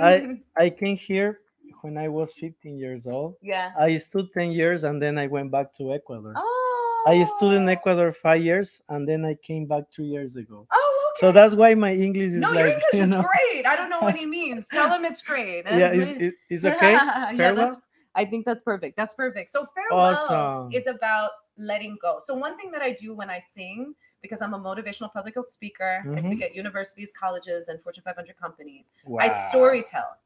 I I came here when I was 15 years old. yeah. I stood 10 years and then I went back to Ecuador. Oh. I stood in Ecuador five years and then I came back two years ago. Oh, okay. So that's why my English is no, like your English you is great. I don't know what he means. Tell him it's great. yeah, That's it's, it's okay. yeah, Farewell? that's, I think that's perfect. That's perfect. So farewell Awesome. is about letting go. So one thing that I do when I sing, because I'm a motivational public speaker, I Mhm. speak at universities, colleges, and Fortune 500 companies. Wow. I story tell.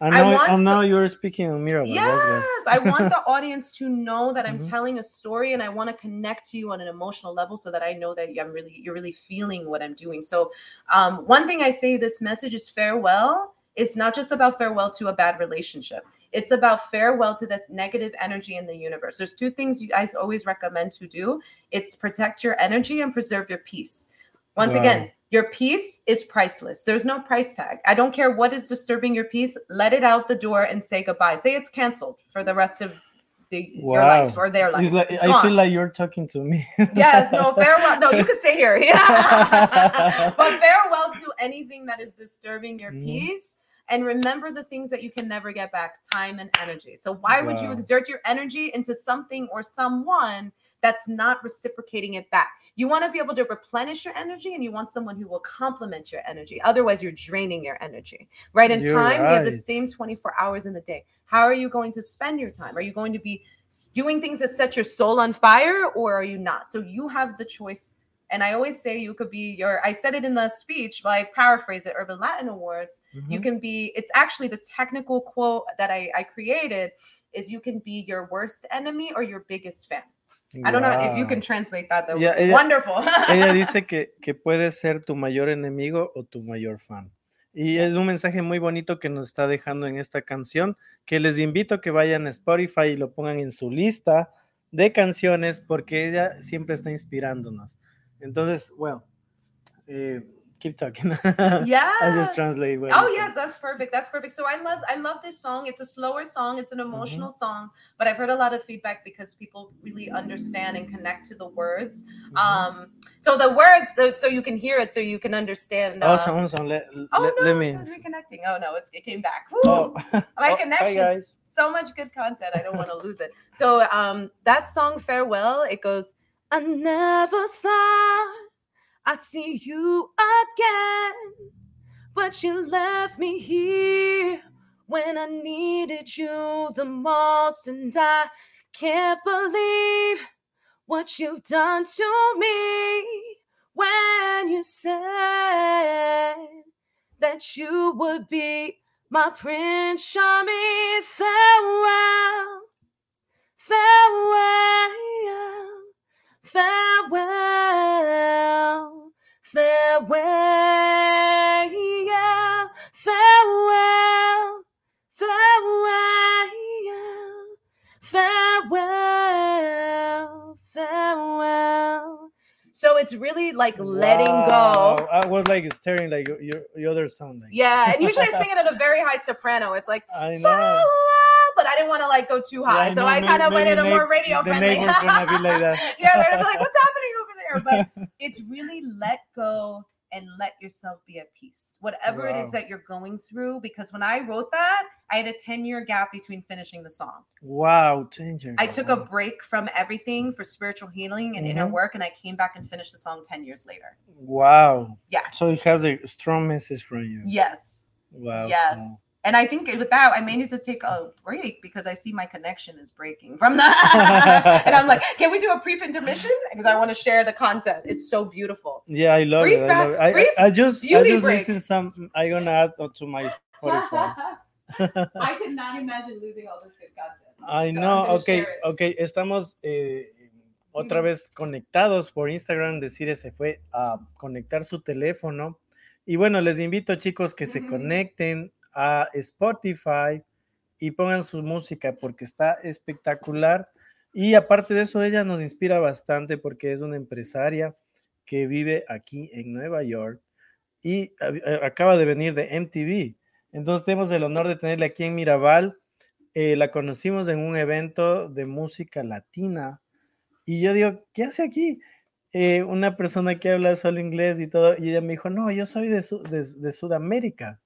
And I now, want and the- now you're speaking on Mirabal. Yes, I want the audience to know that I'm Mhm. telling a story, and I want to connect to you on an emotional level, so that I know that I'm really you're really feeling what I'm doing. So, um, one thing I say this message is farewell. It's not just about farewell to a bad relationship. It's about farewell to the negative energy in the universe. There's two things you guys always recommend to do. It's protect your energy and preserve your peace. Once Wow. again, your peace is priceless. There's no price tag. I don't care what is disturbing your peace. Let it out the door and say goodbye. Say it's canceled for the rest of the, your life or their life. Like, I gone. feel like you're talking to me. yes, no, farewell. No, you can stay here. Yeah. but farewell to anything that is disturbing your Mhm. peace. And remember the things that you can never get back time and energy. So, why would you exert your energy into something or someone that's not reciprocating it back? You want to be able to replenish your energy and you want someone who will complement your energy. Otherwise, you're draining your energy. Right? In You're time, you have the same 24 hours in the day. How are you going to spend your time? Are you going to be doing things that set your soul on fire or are you not? So, you have the choice And I always say you could be your, I said it in the speech, but I paraphrase it, Urban Latin Awards. You Mhm. can be, it's actually the technical quote that I, I created is you can be your worst enemy or your biggest fan. I don't know if you can translate that though. Yeah, ella- Wonderful. Ella dice que, que puedes ser tu mayor enemigo o tu mayor fan. Y es un mensaje muy bonito que nos está dejando en esta canción, que les invito a que vayan a Spotify y lo pongan en su lista de canciones, porque ella siempre está inspirándonos. Entonces, well, eh, keep talking. yeah. I just translate what Oh yes, that's perfect. That's perfect. So I love I love this song. It's a slower song. It's an Mm-hmm. emotional song, but I've heard a lot of feedback because people really understand and connect to the words. Mhm. Um, so the words, the, so you can hear it, so you can understand. Uh, awesome, awesome. Let, oh let, no, let me. says reconnecting. Oh no, it's, it came back. Oh, My oh, hi connection. guys. so much good content. I don't want to lose it. So um that song farewell, it goes, I never thought I'd see you again, but you left me here when I needed you the most, and I can't believe what you've done to me when you said that you would be my prince charming. Farewell. Farewell farewell farewell farewell farewell farewell farewell so it's really like letting Wow, go I was like staring like your, your, your other song. Like, yeah and usually i sing it at a very high soprano it's like I know. farewell, I didn't want to like go too Yeah, high, so know, I kind of went in a more radio The friendly. neighbor's gonna be like that. yeah, they're gonna be like, "What's happening over there?" But it's really let go and let yourself be at peace, whatever it Wow. is that you're going through. Because when I wrote that, I had a 10 year gap between finishing the song. Wow, changer. I took a break from everything for spiritual healing and inner Mhm. work, and I came back and finished the song 10 years later. Wow. Yeah. So it has a strong message from you. Yes. Wow. Yes. wow. And I think with that, I may need to take a break because I see my connection is breaking from that. and I'm like, can we do a brief intermission? Because I want to share the content. It's so beautiful. Yeah, I love Brief it. I, back- love it. I, brief I, I just I beauty just break. listen some. I gonna add to my Spotify. I could not imagine losing all this good content. I So know. Okay, okay. Estamos eh, otra mm-hmm. vez conectados por Instagram. Desiree se fue a conectar su teléfono. Y bueno, les invito, chicos, que se mm-hmm. conecten a Spotify y pongan su música porque está espectacular. Y aparte de eso, ella nos inspira bastante porque es una empresaria que vive aquí en Nueva York y a- acaba de venir de MTV. Entonces tenemos el honor de tenerla aquí en Mirabal. Eh, la conocimos en un evento de música latina y yo digo, ¿qué hace aquí? Eh, una persona que habla solo inglés y todo, y ella me dijo, no, yo soy de- de Sudamérica.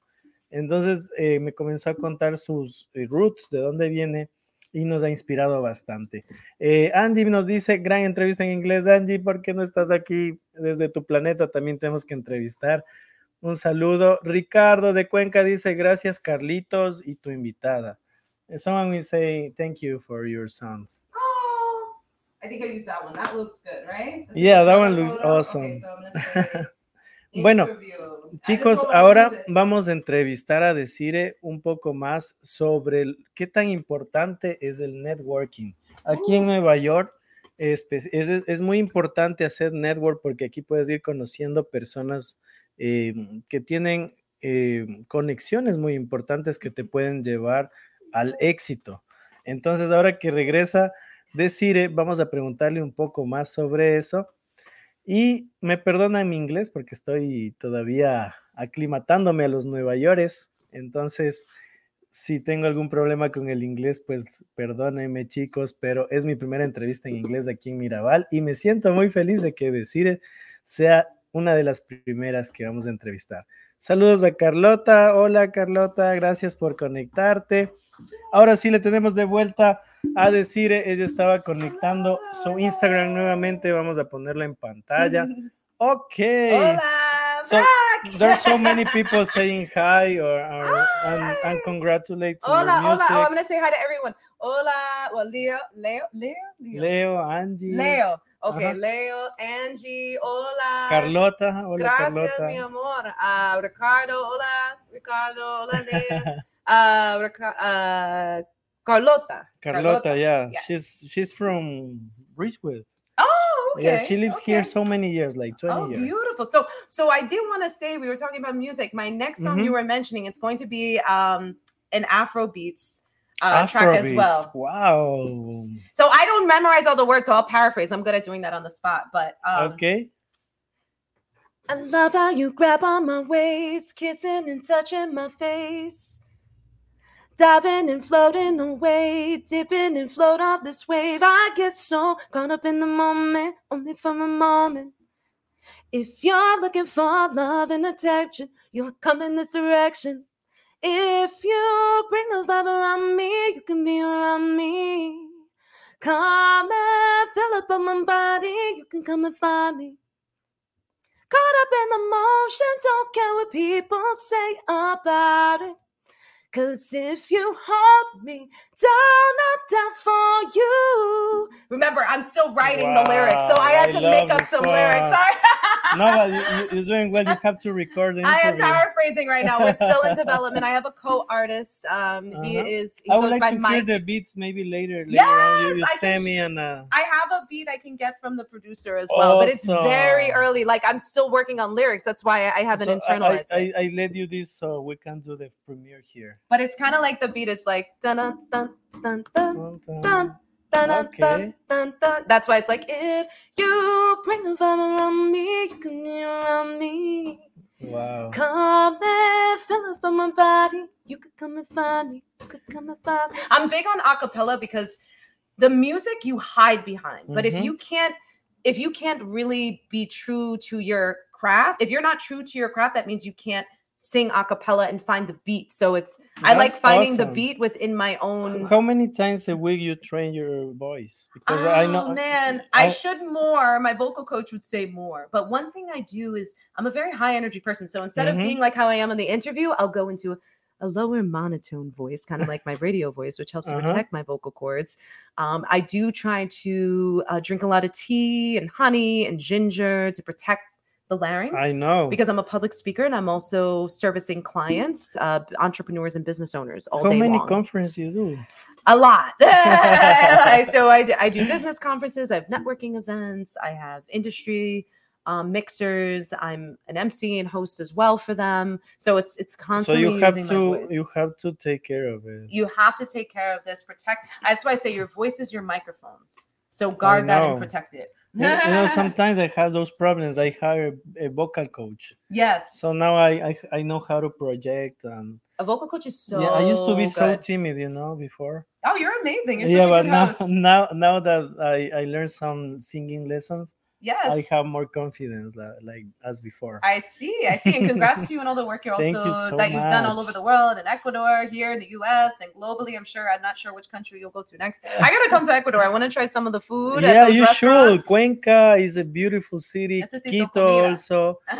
Entonces eh, me comenzó a contar sus eh, roots, de dónde viene, y nos ha inspirado bastante. Eh, Angie nos dice, gran entrevista en inglés, Angie, ¿por qué no estás aquí desde tu planeta? También tenemos que entrevistar. Un saludo. Ricardo de Cuenca dice, gracias Carlitos y tu invitada. Eh, Someone will say, thank you for your songs. Oh, I think I used that one. That looks good, right? Yeah, that one looks awesome. Okay, so Bueno, Chicos, don't wanna ahora vamos a entrevistar a Desire un poco más sobre el- qué tan importante es el networking. Aquí en Nueva York es, es- es muy importante hacer network porque aquí puedes ir conociendo personas eh, que tienen eh, conexiones muy importantes que te pueden llevar al éxito. Entonces, ahora que regresa Desire, vamos a preguntarle un poco más sobre eso. Y me perdona mi inglés porque estoy todavía aclimatándome a los Nueva Yorkes. Entonces, si tengo algún problema con el inglés, pues perdónenme chicos, pero es mi primera entrevista en inglés aquí en Mirabal y me siento muy feliz de que Decir sea una de las primeras que vamos a entrevistar. Saludos a Carlota. Hola Carlota, gracias por conectarte. Ahora sí le tenemos de vuelta a decir, ella estaba conectando su Instagram nuevamente, vamos a ponerla en pantalla. Ok. Hola, So. There's so many people saying hi or, or and, and congratulate to Hola, your hola. Oh, I'm gonna say hi to everyone. Hola. Well, Leo, Leo, Leo, Leo, Angie, Leo. Okay, Ajá. Leo, Angie, hola. Carlota, hola Gracias, Carlota. mi amor. Ah, Ricardo, hola. Ricardo, hola, Leo. Ah, Rica- ah, Carlota. Carlota, yeah, yes. she's she's from Ridgewood. Oh, okay. Yeah, she lives here so many years, like 20 Oh, years. beautiful. So, so I did want to say we were talking about music. My next song you Mhm. were mentioning, it's going to be um an Afro beats uh, track as Afrobeats, well. Wow. So I don't memorize all the words, so I'll paraphrase. I'm good at doing that on the spot, but um, okay. I love how you grab on my waist, kissing and touching my face. Diving and floating away, dipping and float off this wave. I get so caught up in the moment, only for a moment. If you're looking for love and attention, you'll come in this direction. If you bring a vibe around me, you can be around me. Come and fill up on my body, you can come and find me. Caught up in the motion, don't care what people say about it. Cause if you hold me down, I'm down for you. Remember, I'm still writing the lyrics, so I had Wow, to I make up some lyrics. Sorry. no, but you, you- you're doing well. You have to record the I am paraphrasing right now. We're still in development. I have a co-artist. Um, he Uh-huh. is he I would goes like by to hear the beats maybe later. later on. You, Yes, you I can send me an. Uh, I have a beat I can get from the producer as well, but it's very early. Like I'm still working on lyrics. That's why I I haven't so I, internalized I, it. I, I let you this so we can do the premiere here. But it's kind of like the beat is like dun dun dun dun dun Dun, Okay. dun dun dun. That's why it's like if you bring a vibe around me, you can be around me. Wow. Come and fill up on my body. You could come and find me. You could come and find me. I'm big on acapella because the music you hide behind. But if Mhm. you can't, if you can't really be true to your craft, if you're not true to your craft, that means you can't sing acapella and find the beat. So it's I like That's finding the beat within my own. How many times a week you train your voice? Because I know. Oh man, I, I- should more. My vocal coach would say more. But one thing I do is I'm a very high energy person. So instead Mhm. of being like how I am in the interview, I'll go into a lower monotone voice, kind of like my radio voice, which helps Uh-huh. protect my vocal cords. Um, I do try to uh, drink a lot of tea and honey and ginger to protect the larynx. I know. Because I'm a public speaker and I'm also servicing clients, uh, entrepreneurs, and business owners all How day many long conferences you do? a lot. so I do, I do business conferences, I have networking events, I have industry um, mixers. I'm an MC and host as well for them. So it's it's constantly. So you have to you have to take care of it. You have to take care of this. Protect. That's why I say your voice is your microphone. So guard that and protect it. You, you know, sometimes I have those problems. I hire a vocal coach, yes. so now I I, I know how to project and a vocal coach is so. yeah. I used to be so timid, you know, before. Oh, you're amazing. You're yeah, but now host. now now that I I learned some singing lessons, Yes. I have more confidence like, like as before. I see, I see, and congrats to you on all the work you're also you so that you've done all over the world, in Ecuador, here in the U.S. and globally. I'm sure. I'm not sure which country you'll go to next. I gotta come to Ecuador. I want to try some of the food. yeah, you should. Cuenca is a beautiful city. Necesito Quito comida. also.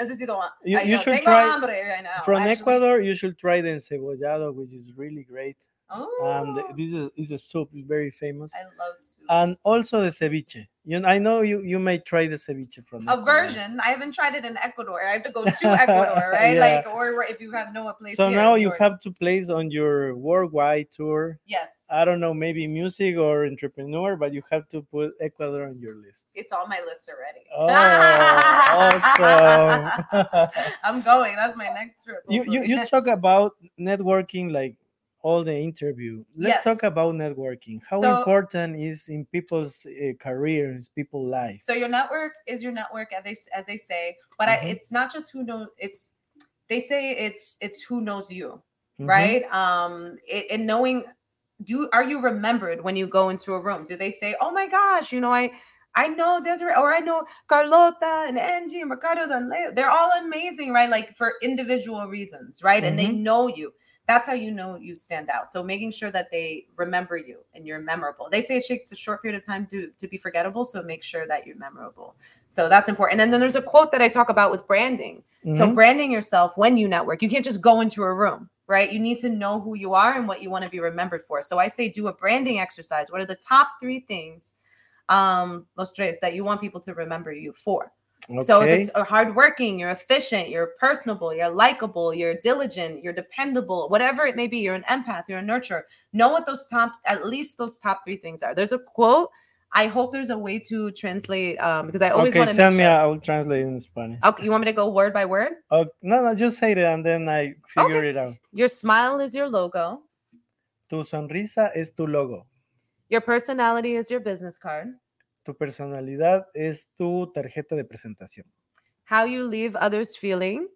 Necesito one. You- you should try- hambre right now, From actually. Ecuador, you should try the encebollado, which is really great. Oh, And this is, is a soup, very famous. I love soup. And also the ceviche. You, I know you, you may try the ceviche from a Ecuador. version. I haven't tried it in Ecuador. I have to go to Ecuador, right? Yeah. Like, or if you have no place. So now you have to place on your worldwide tour. yes, I don't know, maybe music or entrepreneur, but you have to put Ecuador on your list. it's on my list already. Oh, awesome. I'm going. That's my next trip. you, you, you talk about networking like all the interview. Let's Yes. talk about networking. How So- important is in people's uh, careers, people life? So your network is your network, as they as they say. But I, Mhm. it's not just who knows. It's they say it's it's who knows you, Mhm. right? Um, it, and knowing, do are you remembered when you go into a room? Do they say, "Oh my gosh, you know, I I know Desiree, or I know Carlota and Angie and Ricardo and Leo. They're all amazing, right? Like for individual reasons, right? And they Mhm. know you. That's how you know you stand out. So making sure that they remember you and you're memorable. They say it takes a short period of time to, to be forgettable. So make sure that you're memorable. So that's important. And then there's a quote that I talk about with branding. So Mhm. branding yourself when you network, you can't just go into a room, right? You need to know who you are and what you want to be remembered for. So I say do a branding exercise. What are the top three things um, los tres that you want people to remember you for. So if it's hardworking, you're efficient, you're personable, you're likable, you're diligent, you're dependable, whatever it may be, you're an empath, you're a nurturer. Know what those top, at least those top three things are. There's a quote. I hope there's a way to translate um, because I always okay, want to tell me. sure. I will translate in Spanish. Okay, you want me to go word by word? Oh, no, no, just say it and then I figure it out. Your smile is your logo. Tu sonrisa es tu logo. Your personality is your business card. Tu personalidad es tu tarjeta de presentación. How you leave others feeling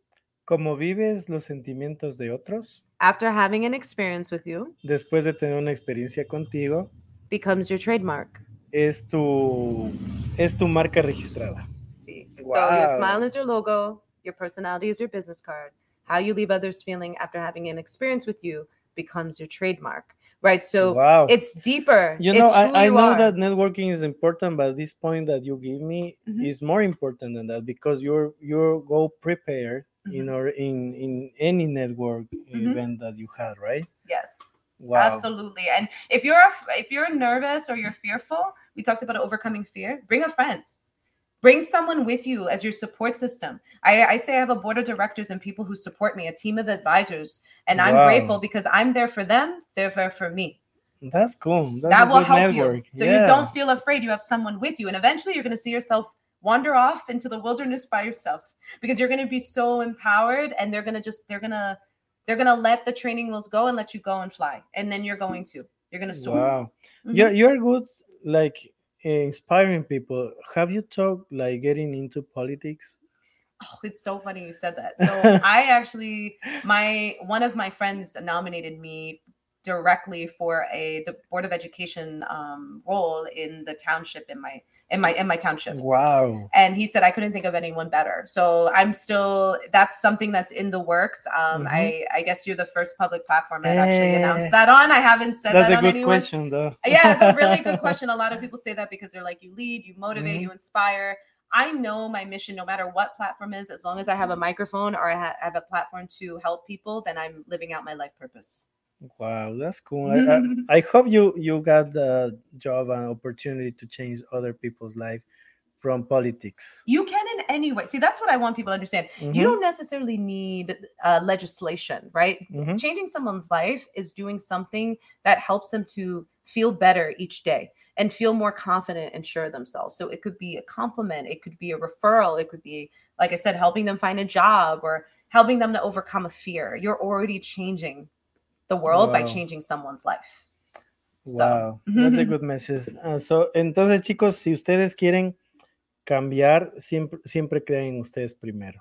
Cómo vives los sentimientos de otros after having an experience with you después de tener una experiencia contigo becomes your trademark. es tu, es tu marca registrada. See. So your Wow. smile is your logo, your personality is your business card. How you leave others feeling after having an experience with you becomes your trademark. Right. So wow. it's deeper. you know, I, I you know are. that networking is important, but this point that you give me Mhm. is more important than that because you're you go prepared in Mhm. or in in any network Mhm. event that you had, right? yes. Wow. Absolutely. And if you're if you're nervous or you're fearful, we talked about overcoming fear. Bring a friend. Bring someone with you as your support system. I, I say I have a board of directors and people who support me, a team of advisors, and I'm Wow. grateful because I'm there for them. They're there for me. That's cool. That's that will help network. you, so yeah. you don't feel afraid. You have someone with you, and eventually you're going to see yourself wander off into the wilderness by yourself because you're going to be so empowered, and they're going to just they're going to they're going to let the training wheels go and let you go and fly, and then you're going to you're going to soar. Wow. Mhm. Yeah, you're good like inspiring people. Have you talked like getting into politics? Oh, it's so funny you said that. So I actually, my one of my friends nominated me directly for a the board of education um, role in the township in my in my in my township. Wow. And he said I couldn't think of anyone better. So I'm still that's something that's in the works. Um, Mhm. I I guess you're the first public platform I've actually Eh. announced that on. I haven't said That's that a on good anyone. question though. Yeah, it's a really good question. A lot of people say that because they're like, you lead, you motivate, Mhm. you inspire. I know my mission, no matter what platform is, as long as I have a microphone or I ha- have a platform to help people, then I'm living out my life purpose. Wow, that's cool. I, I, I hope you you got the job and opportunity to change other people's life from politics. You can in any way. See, that's what I want people to understand. Mhm, You don't necessarily need uh, legislation, right? mhm. Changing someone's life is doing something that helps them to feel better each day and feel more confident and sure of themselves. So it could be a compliment, it could be a referral, it could be, like I said, helping them find a job or helping them to overcome a fear. You're already changing the world by changing someone's life. So- Wow, that's a good message. Ah, so, entonces, chicos, si ustedes quieren cambiar, siempre, siempre creen en ustedes primero,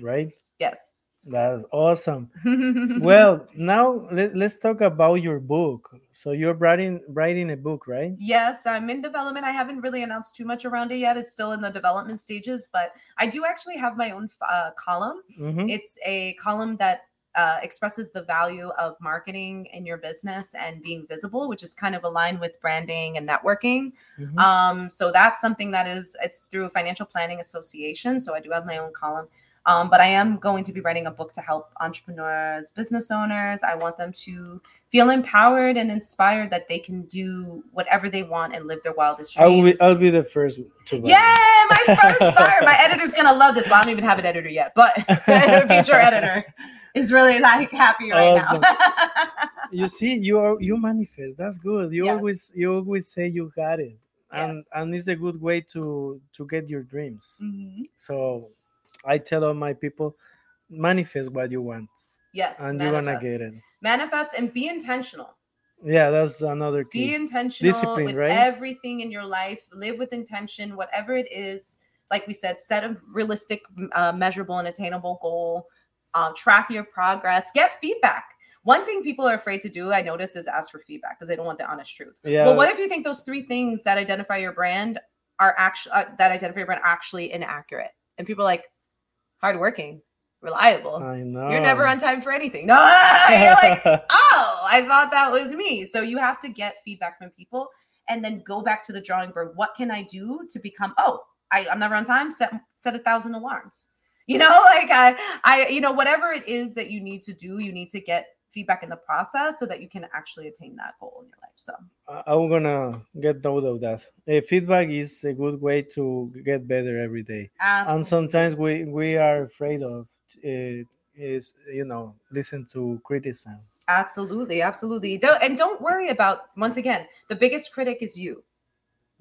right? Yes. That's awesome. Well, now let, let's talk about your book. So you're writing writing a book, right? Yes, I'm in development. I haven't really announced too much around it yet. It's still in the development stages, but I do actually have my own uh, column. Mhm. It's a column that uh, expresses the value of marketing in your business and being visible, which is kind of aligned with branding and networking. Mhm. Um, so that's something that is it's through Financial Planning Association. So I do have my own column. Um, but I am going to be writing a book to help entrepreneurs, business owners. I want them to feel empowered and inspired that they can do whatever they want and live their wildest dreams. be I'll be the first to buy. Yay, my first buyer. My editor's gonna love this. Well, I don't even have an editor yet, but future editor is really like happy right Awesome. now. You see, you are you manifest. That's good. You Yes. always you always say you got it, and Yes. and it's a good way to to get your dreams. Mhm. So I tell all my people, manifest what you want, Yes, and you're gonna get it. Manifest and be intentional. Yeah, that's another key. Be intentional Discipline, with right? everything in your life. Live with intention, whatever it is. Like we said, set a realistic, uh, measurable, and attainable goal. Uh, track your progress. Get feedback. One thing people are afraid to do, I notice, is ask for feedback because they don't want the honest truth. Yeah. Well, what if you think those three things that identify your brand are actually uh, that identify your brand actually inaccurate? And people are like hardworking, reliable. I know. You're never on time for anything. No, you're like, oh, I thought that was me. So you have to get feedback from people and then go back to the drawing board. What can I do to become? Oh, I, I'm never on time. Set set a thousand alarms. You know, like I, I, you know, whatever it is that you need to do, you need to get feedback in the process so that you can actually attain that goal in your life. So I'm gonna get note of that. Uh, feedback is a good way to get better every day, and sometimes we we are afraid of uh, is you know listen to criticism. Absolutely, absolutely. Don't and don't worry about once again, the biggest critic is you.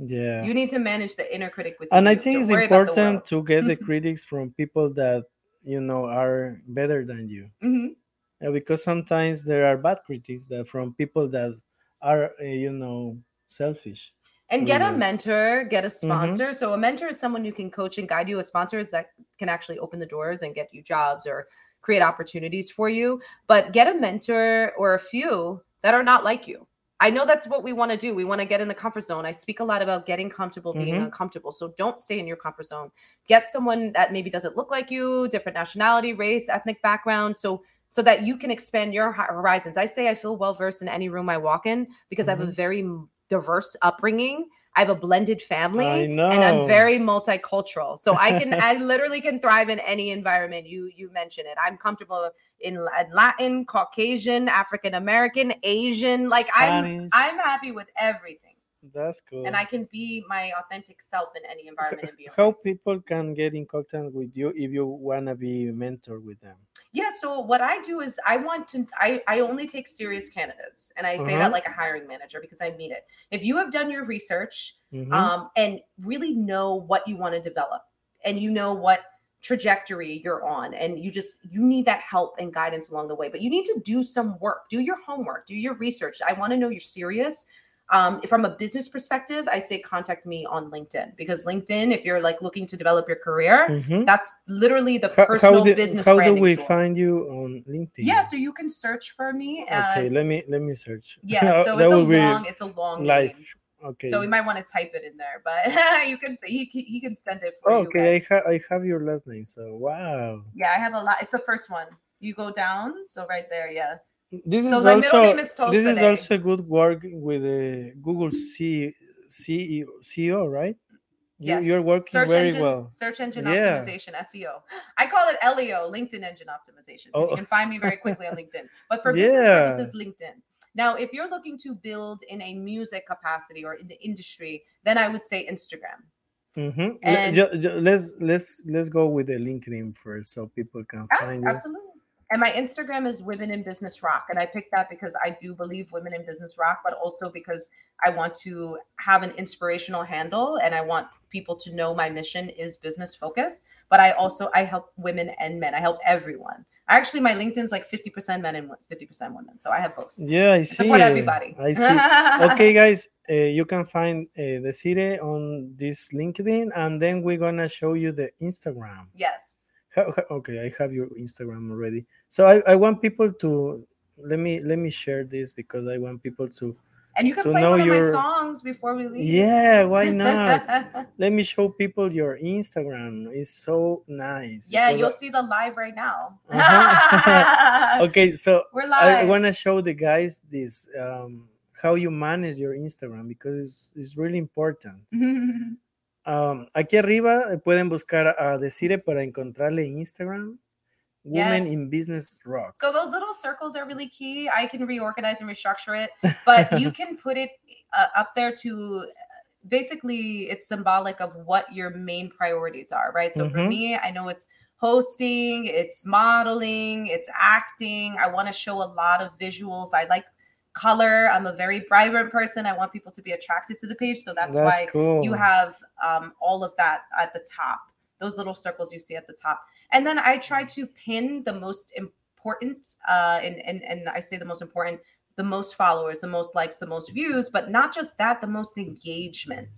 Yeah, You need to manage the inner critic with and you. I think Don't it's worry about the important to get the critics from people that you know are better than you. Mhm. Yeah, because sometimes there are bad critics that from people that are uh, you know selfish. And get a mentor, get a Mm-hmm. sponsor. So a mentor is someone who can coach and guide you. A sponsor is that can actually open the doors and get you jobs or create opportunities for you. But get a mentor or a few that are not like you. I know that's what we want to do. We want to get in the comfort zone. I speak a lot about getting comfortable, being Mhm. uncomfortable. So don't stay in your comfort zone. Get someone that maybe doesn't look like you, different nationality, race, ethnic background. So so that you can expand your horizons. I say I feel well versed in any room I walk in because I have a Mhm. very diverse upbringing. I have a blended family and. I'm very multicultural. So I can I literally can thrive in any environment. You you mention it. I'm comfortable in Latin, Caucasian, African American, Asian. Like Spanish. I'm I'm happy with everything. That's cool. And I can be my authentic self in any environment and be How people can get in contact with you if you wanna be mentor with them? Yeah, so what I do is I want to I I only take serious candidates and I say that like a hiring manager because I mean it. If you have done your research Mhm. um, and really know what you want to develop and you know what trajectory you're on and you just you need that help and guidance along the way but you need to do some work do your homework do your research i want to know you're serious um, from a business perspective i say contact me on linkedin because linkedin if you're like looking to develop your career Mhm. that's literally the How, personal how, do, business how do we tool. find you on LinkedIn? yeah so you can search for me Okay, let me let me search. yeah so that it's a be long it's a long life. name. Okay. So we might want to type it in there, but you can he he can send it for you. okay, I have I have your last name. So wow. Yeah, I have a lot. It's the first one. You go down, so right there, yeah. This So is also is this is also good work with the Google C, CEO, CEO, right? You, Yes. you're working Search very engine, well. search engine Yeah. optimization, SEO. I call it LEO, LinkedIn engine optimization. Oh. You can find me very quickly on LinkedIn. But for business Yeah. purposes, LinkedIn. Now, if you're looking to build in a music capacity or in the industry, then I would say Instagram. Mm-hmm. And- let's let's let's go with the LinkedIn first, so people can Ah, find you. absolutely. And my Instagram is Women in Business Rock. And I picked that because I do believe women in business rock, but also because I want to have an inspirational handle and I want people to know my mission is business focus. But I also I help women and men. I help everyone. Actually, my LinkedIn's like 50% men and 50% women. So I have both. Yeah, I see. Support everybody. I see. okay guys uh, you can find uh, the city on this linkedin and then we're gonna show you the instagram yes. How- how- okay i have your instagram already so I, I want people to let me let me share this because i want people to And you can To play know one of my your- songs before we leave. yeah why not let me show people your instagram it's so nice yeah, you'll see the live right now. I- okay so We're live. i want to show the guys this um how you manage your instagram because it's, it's really important Um, aquí arriba pueden buscar a Desiree para encontrarle en Instagram. Women Yes. in Business Rock. So those little circles are really key. I can reorganize and restructure it, but you can put it uh, up there to basically it's symbolic of what your main priorities are, right? So for Mhm. me, I know it's hosting, it's modeling, it's acting. I want to show a lot of visuals. I like color. I'm a very vibrant person. I want people to be attracted to the page, so that's, why cool. you have um, all of that at the top those little circles you see at the top and then i try to pin the most important uh, and, and and i say the most important the most followers the most likes the most views but not just that the most engagement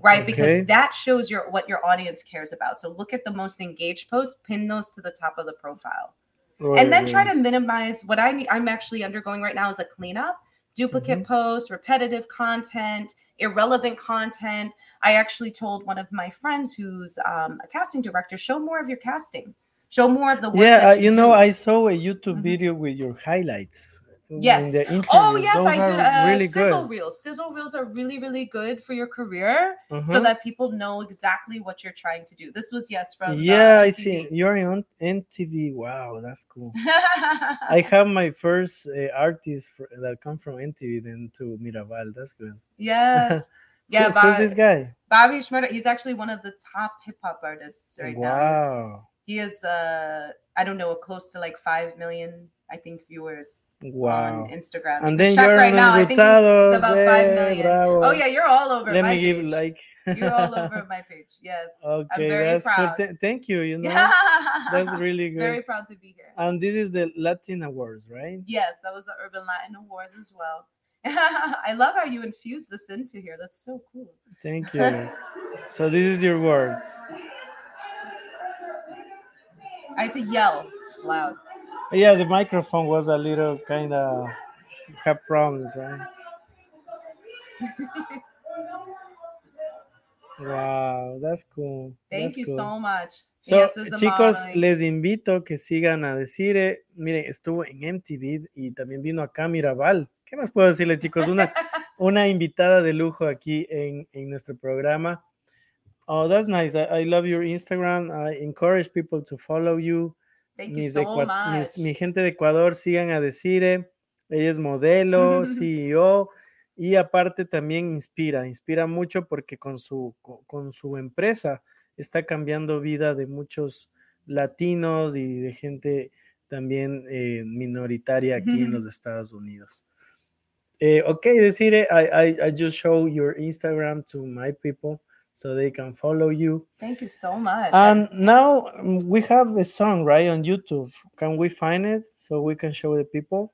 right Okay. because that shows your what your audience cares about so look at the most engaged posts pin those to the top of the profile and then try to minimize what I need. I'm actually undergoing right now is a cleanup, duplicate Mm-hmm. posts, repetitive content, irrelevant content. I actually told one of my friends who's um, a casting director, show more of your casting, show more of the work. Yeah, uh, you know. I saw a YouTube Mhm. video with your highlights. In the interviews. Oh yes, Those I did. Uh, really sizzle good. reels. Sizzle reels are really, really good for your career, so Uh-huh. that people know exactly what you're trying to do. This was yes from. uh, yeah, I MTV. see. You're on MTV. Wow, that's cool. I have my first uh, artist fr- that come from MTV then to Mirabal. That's good. yes. Yeah, Who- who's this guy? Bobby Shmurda. He's actually one of the top hip hop artists right now. Wow. He is, uh, I don't know, close to like five million, I think, viewers Wow. on Instagram. And then you're right now. I think it's about eh, five million. bravo. Oh yeah, you're all over Let me give page. like. You're all over my page. Yes. I'm Okay, very that's proud. cool. Th- thank you. You know, Yeah. that's really good. very proud to be here. And this is the Latin Awards, right? Yes, that was the Urban Latin Awards as well. I love how you infuse this into here. That's so cool. Thank you. so this is your words. I had to yell. It's loud. Yeah, the microphone was a little kind of have problems, right? wow, that's cool. Thank that's you cool. so much. So, Yes, chicos, modeling. les invito que sigan a decir, eh, miren, estuvo en MTV y también vino acá Mirabal. ¿Qué más puedo decirles, chicos? Una, una invitada de lujo aquí en, en nuestro programa. Oh, that's nice. I, I love your Instagram. I encourage people to follow you. Thank you Mis so ecua- much. mis- mi gente de Ecuador sigan a Desire. Ella es modelo, CEO y aparte también inspira, inspira mucho porque con su, co- con su empresa está cambiando vida de muchos latinos y de gente también eh, minoritaria aquí en los Estados Unidos. Eh, ok, Desire, I, I, I just show your Instagram to my people so they can follow you. Thank you so much. And now mm, we have a song right on YouTube. Can we find it so we can show the people?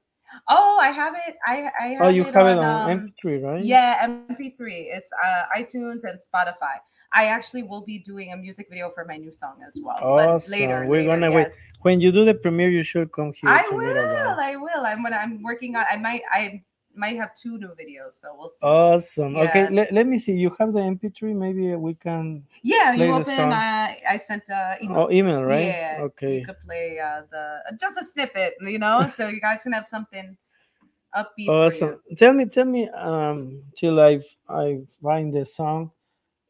oh, I have it. I I have Oh, you it have it on, on um, MP3, right? Yeah, MP3. It's uh, iTunes and Spotify. I actually will be doing a music video for my new song as well. Awesome. later, We're later, gonna wait. When you do the premiere, you should come here I will. I will. I'm when I'm working on. I might. I might have two new videos, so we'll see. Awesome. Okay, let, let me see. You have the MP3. Maybe we can. yeah, you open. Uh, I sent a email. Oh, email, right? Yeah, so Okay. you could play uh, the uh, just a snippet, you know, so you guys can have something upbeat. Awesome. Tell me, tell me, um, till I I find the song.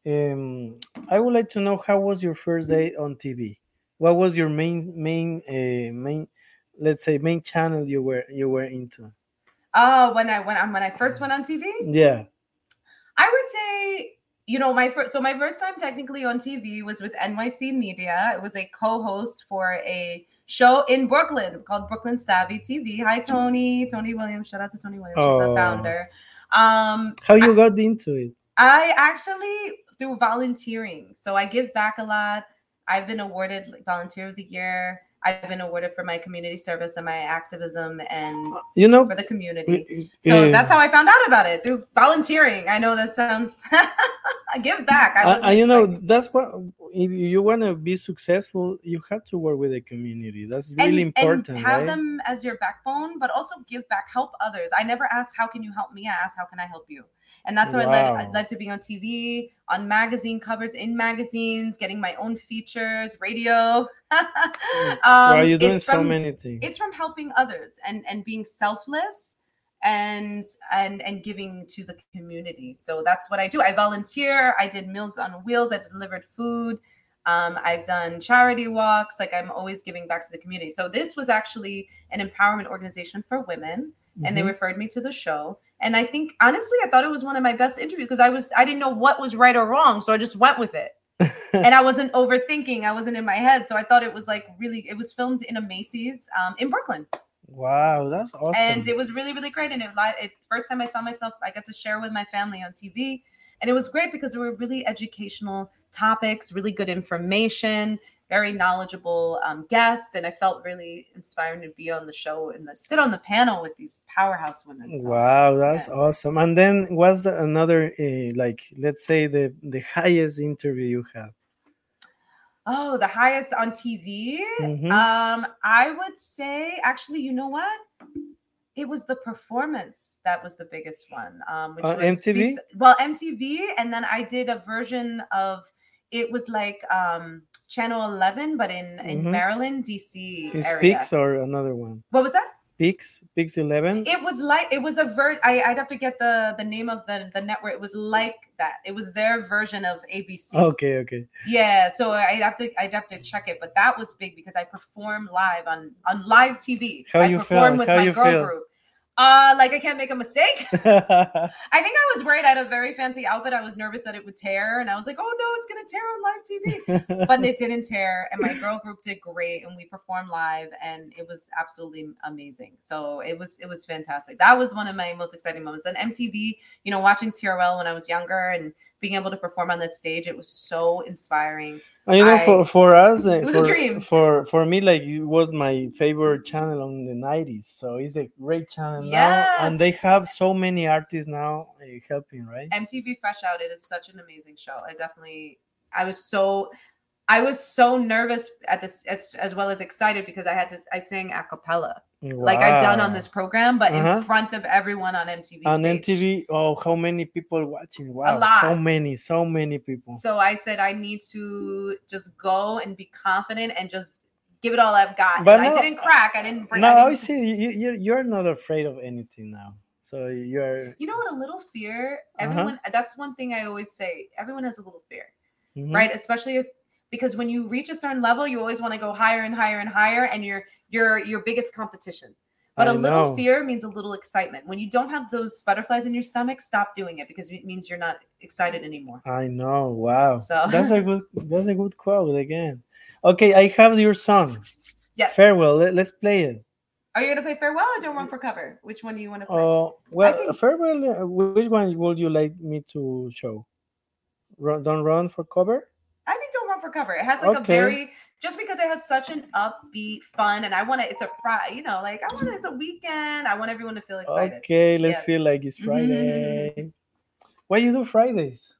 Um, I would like to know how was your first day on TV. What was your main main uh, main, let's say main channel you were you were into? Oh, when I when I when I first went on TV, Yeah. I would say, you know, my first so my first time technically on TV was with NYC Media. It was a co-host for a show in Brooklyn called Brooklyn Savvy TV. Hi Tony, Tony Williams. Shout out to Tony Williams, she's Oh. the founder. Um, How you got into it? I actually through volunteering. So I give back a lot. I've been awarded like, volunteer of the year. I've been awarded for my community service and my activism and You know, for the community. So that's how I found out about it through volunteering. I know that sounds give back. I you know that's what if you want to be successful you have to work with the community that's really and, important and have right them as your backbone, but also give back, help others. I never ask how can you help me. I ask how can I help you, and that's how I led. Led to being on TV, on magazine covers, in magazines, getting my own features, radio. um, you're doing so from- many things. it's from helping others and and being selfless and and and giving to the community. So that's what i do. I volunteer. I did meals on wheels. I delivered food. Um, i've done charity walks. Like i'm always giving back to the community. So this was actually an empowerment organization for women and they Mhm. referred me to the show and i think honestly i thought it was one of my best interviews because i was i didn't know what was right or wrong so i just went with it and I wasn't overthinking. I wasn't in my head, so I thought it was like really. It was filmed in a Macy's um, in Brooklyn, wow that's awesome and it was really really great. And it live. It first time I saw myself, I got to share with my family on TV, and it was great because there were really educational topics, really good information, very knowledgeable um, guests, and I felt really inspiring to be on the show and the, sit on the panel with these powerhouse women. So, wow that's yeah. awesome and then was another uh, like let's say the the highest interview you have Oh, the highest on TV. Mhm. Um, I would say actually, you know what? It was the performance that was the biggest one. Um, which Uh, was MTV? bes- well, MTV, and then I did a version of it was like um Channel 11, but in in Mhm. Maryland, DC it area. speaks or another one What was that? Pix Pix Eleven. It was like it was a ver. I, I'd have to get the the name of the the network. It was like that. It was their version of ABC. Okay, okay. Yeah, so I'd have to I'd have to check it, but that was big because I performed live on on live TV. How I you performed feel? with How my girl feel? group. Uh, like I can't make a mistake. I think I was worried. I had a very fancy outfit. I was nervous that it would tear, and I was like, "Oh no, it's gonna tear on live TV." but it didn't tear, and my girl group did great, and we performed live, and it was absolutely amazing. So it was it was fantastic. That was one of my most exciting moments. And MTV, you know, watching TRL when I was younger and being able to perform on that stage, it was so inspiring. You know, I- for for us, uh, It was a for, dream. For for me, like it was my favorite channel on the '90s. So it's a great channel now, and they have so many artists now uh, helping, right? MTV Fresh Out, it is such an amazing show. I definitely, I was so, I was so nervous at this as, as well as excited because I had to, I sang a cappella like I've done on this program, but Uh-huh. in front of everyone on MTV. on stage. MTV. Oh, how many people watching? Wow, so lot. many, so many people. So I said I need to just go and be confident and just give it all I've got. But no- I didn't crack. I didn't bring. No, I see you, you. You're not afraid of anything now. So you're You know what? A little fear. Uh-huh. Everyone. That's one thing I always say. Everyone has a little fear. mhm. right especially if because when you reach a certain level you always want to go higher and higher and higher and you're your your biggest competition but a I little know. fear means a little excitement when you don't have those butterflies in your stomach stop doing it because it means you're not excited anymore I know. Wow. So- that's a good. That's a good quote again. Okay, I have your song. Yes. Farewell. Let, us play it. are you going to play farewell or don't run for cover which one do you want to play Oh well, think- farewell. uh, Which one would you like me to show? Run, don't run for cover. i think for cover it has like a very just because it has such an upbeat fun and i want it it's a friday you know like i want it's a weekend i want everyone to feel excited Okay, let's Yes. feel like it's Mhm. Friday. Why you do Fridays?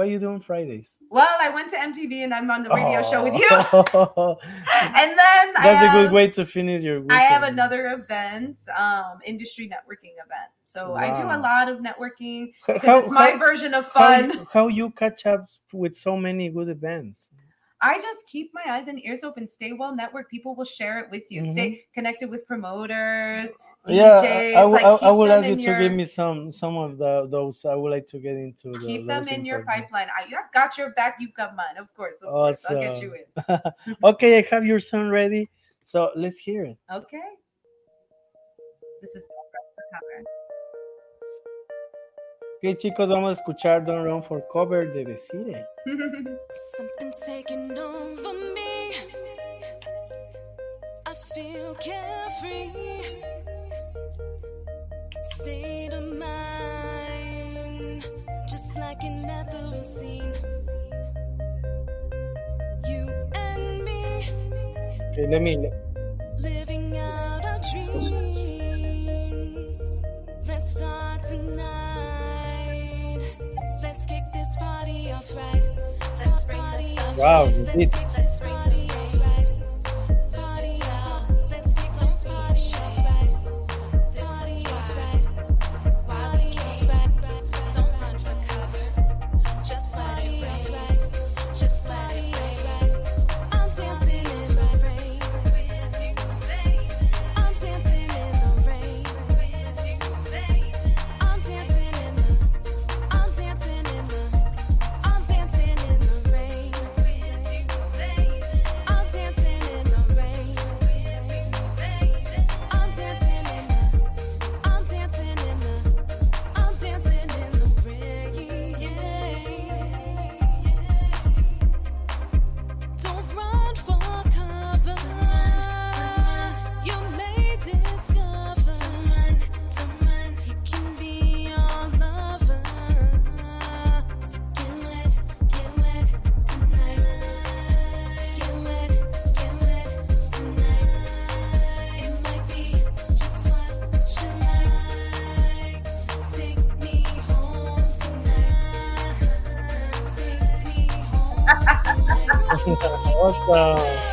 Why you doing Fridays? well i went to mtv and i'm on the radio show with you Oh. and then I That's a have- good way to finish your. I have another event, um, industry networking event. So I do a lot of networking because it's my version of fun. you- how you catch up with so many good events? I just keep my eyes and ears open, stay well network. People will share it with you. Stay connected with promoters, Mm-hmm. yeah, DJs. I, I, like, I, I would ask you in to give me some some of the those. I would like to get into the, Keep them those in your pipeline. I, I've got your back. You've got mine. Of course. Of course. I'll get you in. okay, I have your song ready, so let's hear it. Okay. This is cover. Ok, chicos, vamos a escuchar Don't Run for Cover de Desiree. Something's taking over me. I feel carefree. State of mind, just like an ethereal scene. You and me, Okay, let me. living out our dream. Let's start tonight. Let's kick this party off right. Let's party off Wow, right. the beat. Tonight.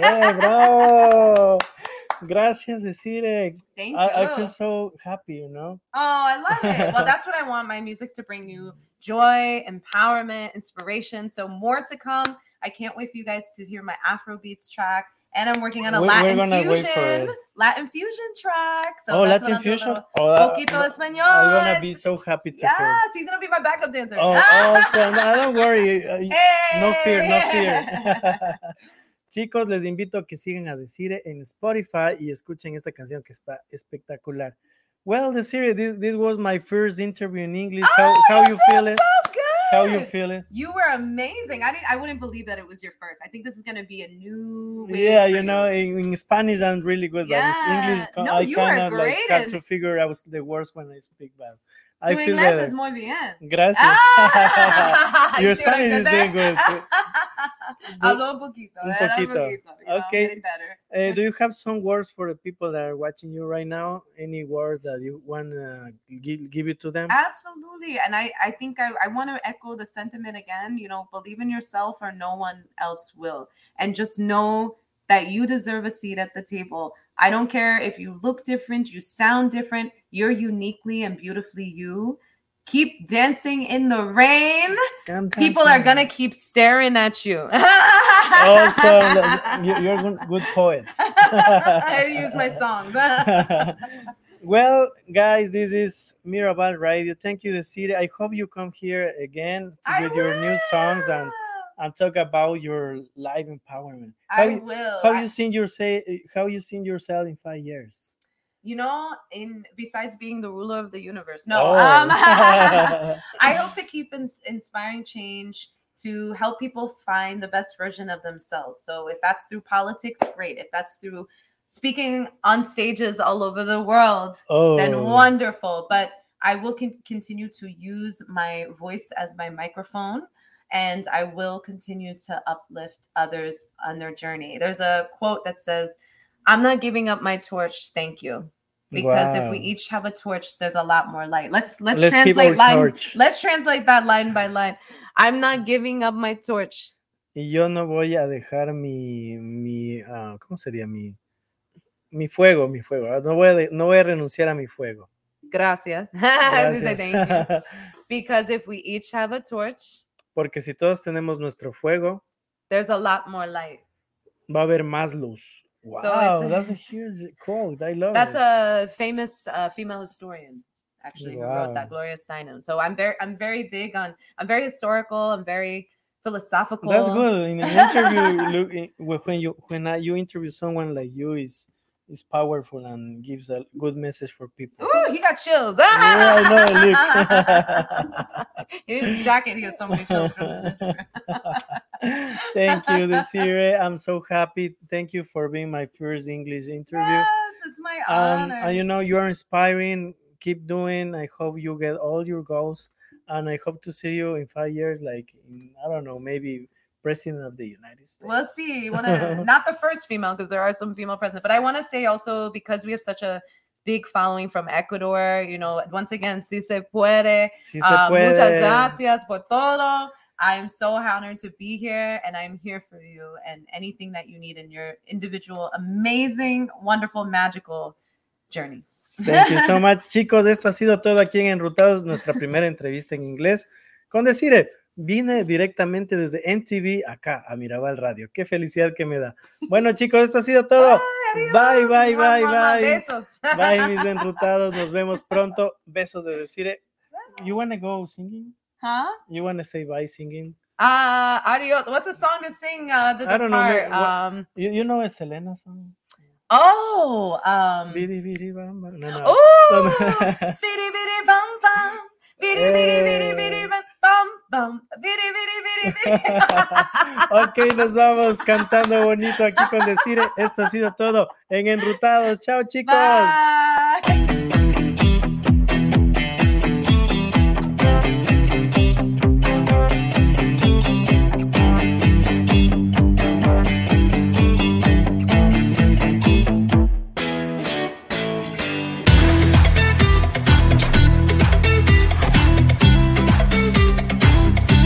Yeah, bravo. Gracias, Desiree. Eh, Thank you. I, I feel so happy, you know. Oh, I love it. Well, that's what I want my music to bring you joy, empowerment, inspiration. So, more to come. I can't wait for you guys to hear my Afro beats track. And I'm working on a We- we're Latin gonna wait for fusion. Latin fusion track. So oh, that's Latin what I'm doing, a fusion. Oh, that- Poquito español. I'm gonna be so happy to hear. Yes, he's gonna be my backup dancer. Oh, awesome. No, don't worry. uh, No fear, no fear. Chicos, les invito a que sigan a Desire en Spotify y escuchen esta canción que está espectacular. Well, Desire, this, this was my first interview in English. How, Oh, how you that feel was it? So good. How you feel it? You were amazing. I didn't. I wouldn't believe that it was your first. I think this is gonna be a new. Yeah, you know, in, in Spanish I'm really good, but in English Yeah. No, I kind of like in- to figure out the words when I speak, but I feel muy bien. Gracias. Ah, Your Spanish is doing there? good. Do- Hablo un poquito. Un poquito. you know, Okay. Uh, do you have some words for the people that are watching you right now? Any words that you want to give, give it to them? Absolutely. And I, I think I, I want to echo the sentiment again, you know, believe in yourself or no one else will. And just know that you deserve a seat at the table. I don't care if you look different, you sound different, you're uniquely and beautifully you. Keep dancing in the rain. People are going to keep staring at you. Also, you- you're a good, good poet. I use my songs. well, guys, this is Mirabal Radio. Thank you, the city. I hope you come here again to I with your new songs and, and talk about your live empowerment. How, I will. how I- you seen yourself? How you seen yourself in five years? You know, in besides being the ruler of the universe. No, Oh. um, I hope to keep ins- inspiring change to help people find the best version of themselves. So if that's through politics, great. If that's through speaking on stages all over the world, oh, then wonderful. But I will con- continue to use my voice as my microphone. And I will continue to uplift others on their journey. There's a quote that says, I'm not giving up my torch, thank you. Because if we Wow. each have a torch, there's a lot more light. Let's let's, Let's translate line. torch. Let's translate that line by line. I'm not giving up my torch. Y yo no voy a dejar mi, mi ah, ¿cómo sería? Mi, mi fuego, mi fuego. ah, No voy, a no voy a renunciar a mi fuego. Gracias. Gracias. Because if we each have a torch, Porque si todos tenemos nuestro fuego, there's a lot more light. va a haber más luz. Wow, it's- that's a huge quote. I love That's it. a famous uh, female historian, actually, who wrote that, Gloria Steinem. So I'm very, I'm very big on. I'm very historical. I'm very philosophical. That's good. In an interview, look, when you when you interview someone like you is is powerful and gives a good message for people. Ooh, he got chills. Yeah, I know. His jacket, he has so many chills from this interview. Thank you, Desiree. I'm so happy. Thank you for being my first English interview. Yes, it's my Um, honor. and you know, you're inspiring. Keep doing. I hope you get all your goals, and I hope to see you in five years. Like, in, I don't know, maybe president of the United States. We'll see. Want to not the first female because there are some female presidents, but I want to say also because we have such a big following from Ecuador. You know, once again, si se puede. Sí se Uh, puede. muchas gracias por todo. I am so honored to be here, and I'm here for you and anything that you need in your individual, amazing, wonderful, magical journeys. Thank you so much, chicos. Esto ha sido todo aquí en Enrutados, nuestra primera entrevista en inglés. Con Desiree, vine directamente desde MTV acá a Mirabal Radio. Qué felicidad que me da. Bueno, chicos, esto ha sido todo. Bye, bye, Mua, bye, mua, mua, bye. Besos. Bye, mis enrutados. Nos vemos pronto. Besos de Desiree. You wanna go singing? Huh? You wanna say bye singing? Uh, adios. What's the song to sing? Uh, to I don't know, what- Um, You, you know a Selena song? oh, um, Bidi, bidi, bam, bam. No, no. ok, nos vamos cantando bonito aquí con decir. Esto ha sido todo en Enrutados. Chao, chicos. Bye.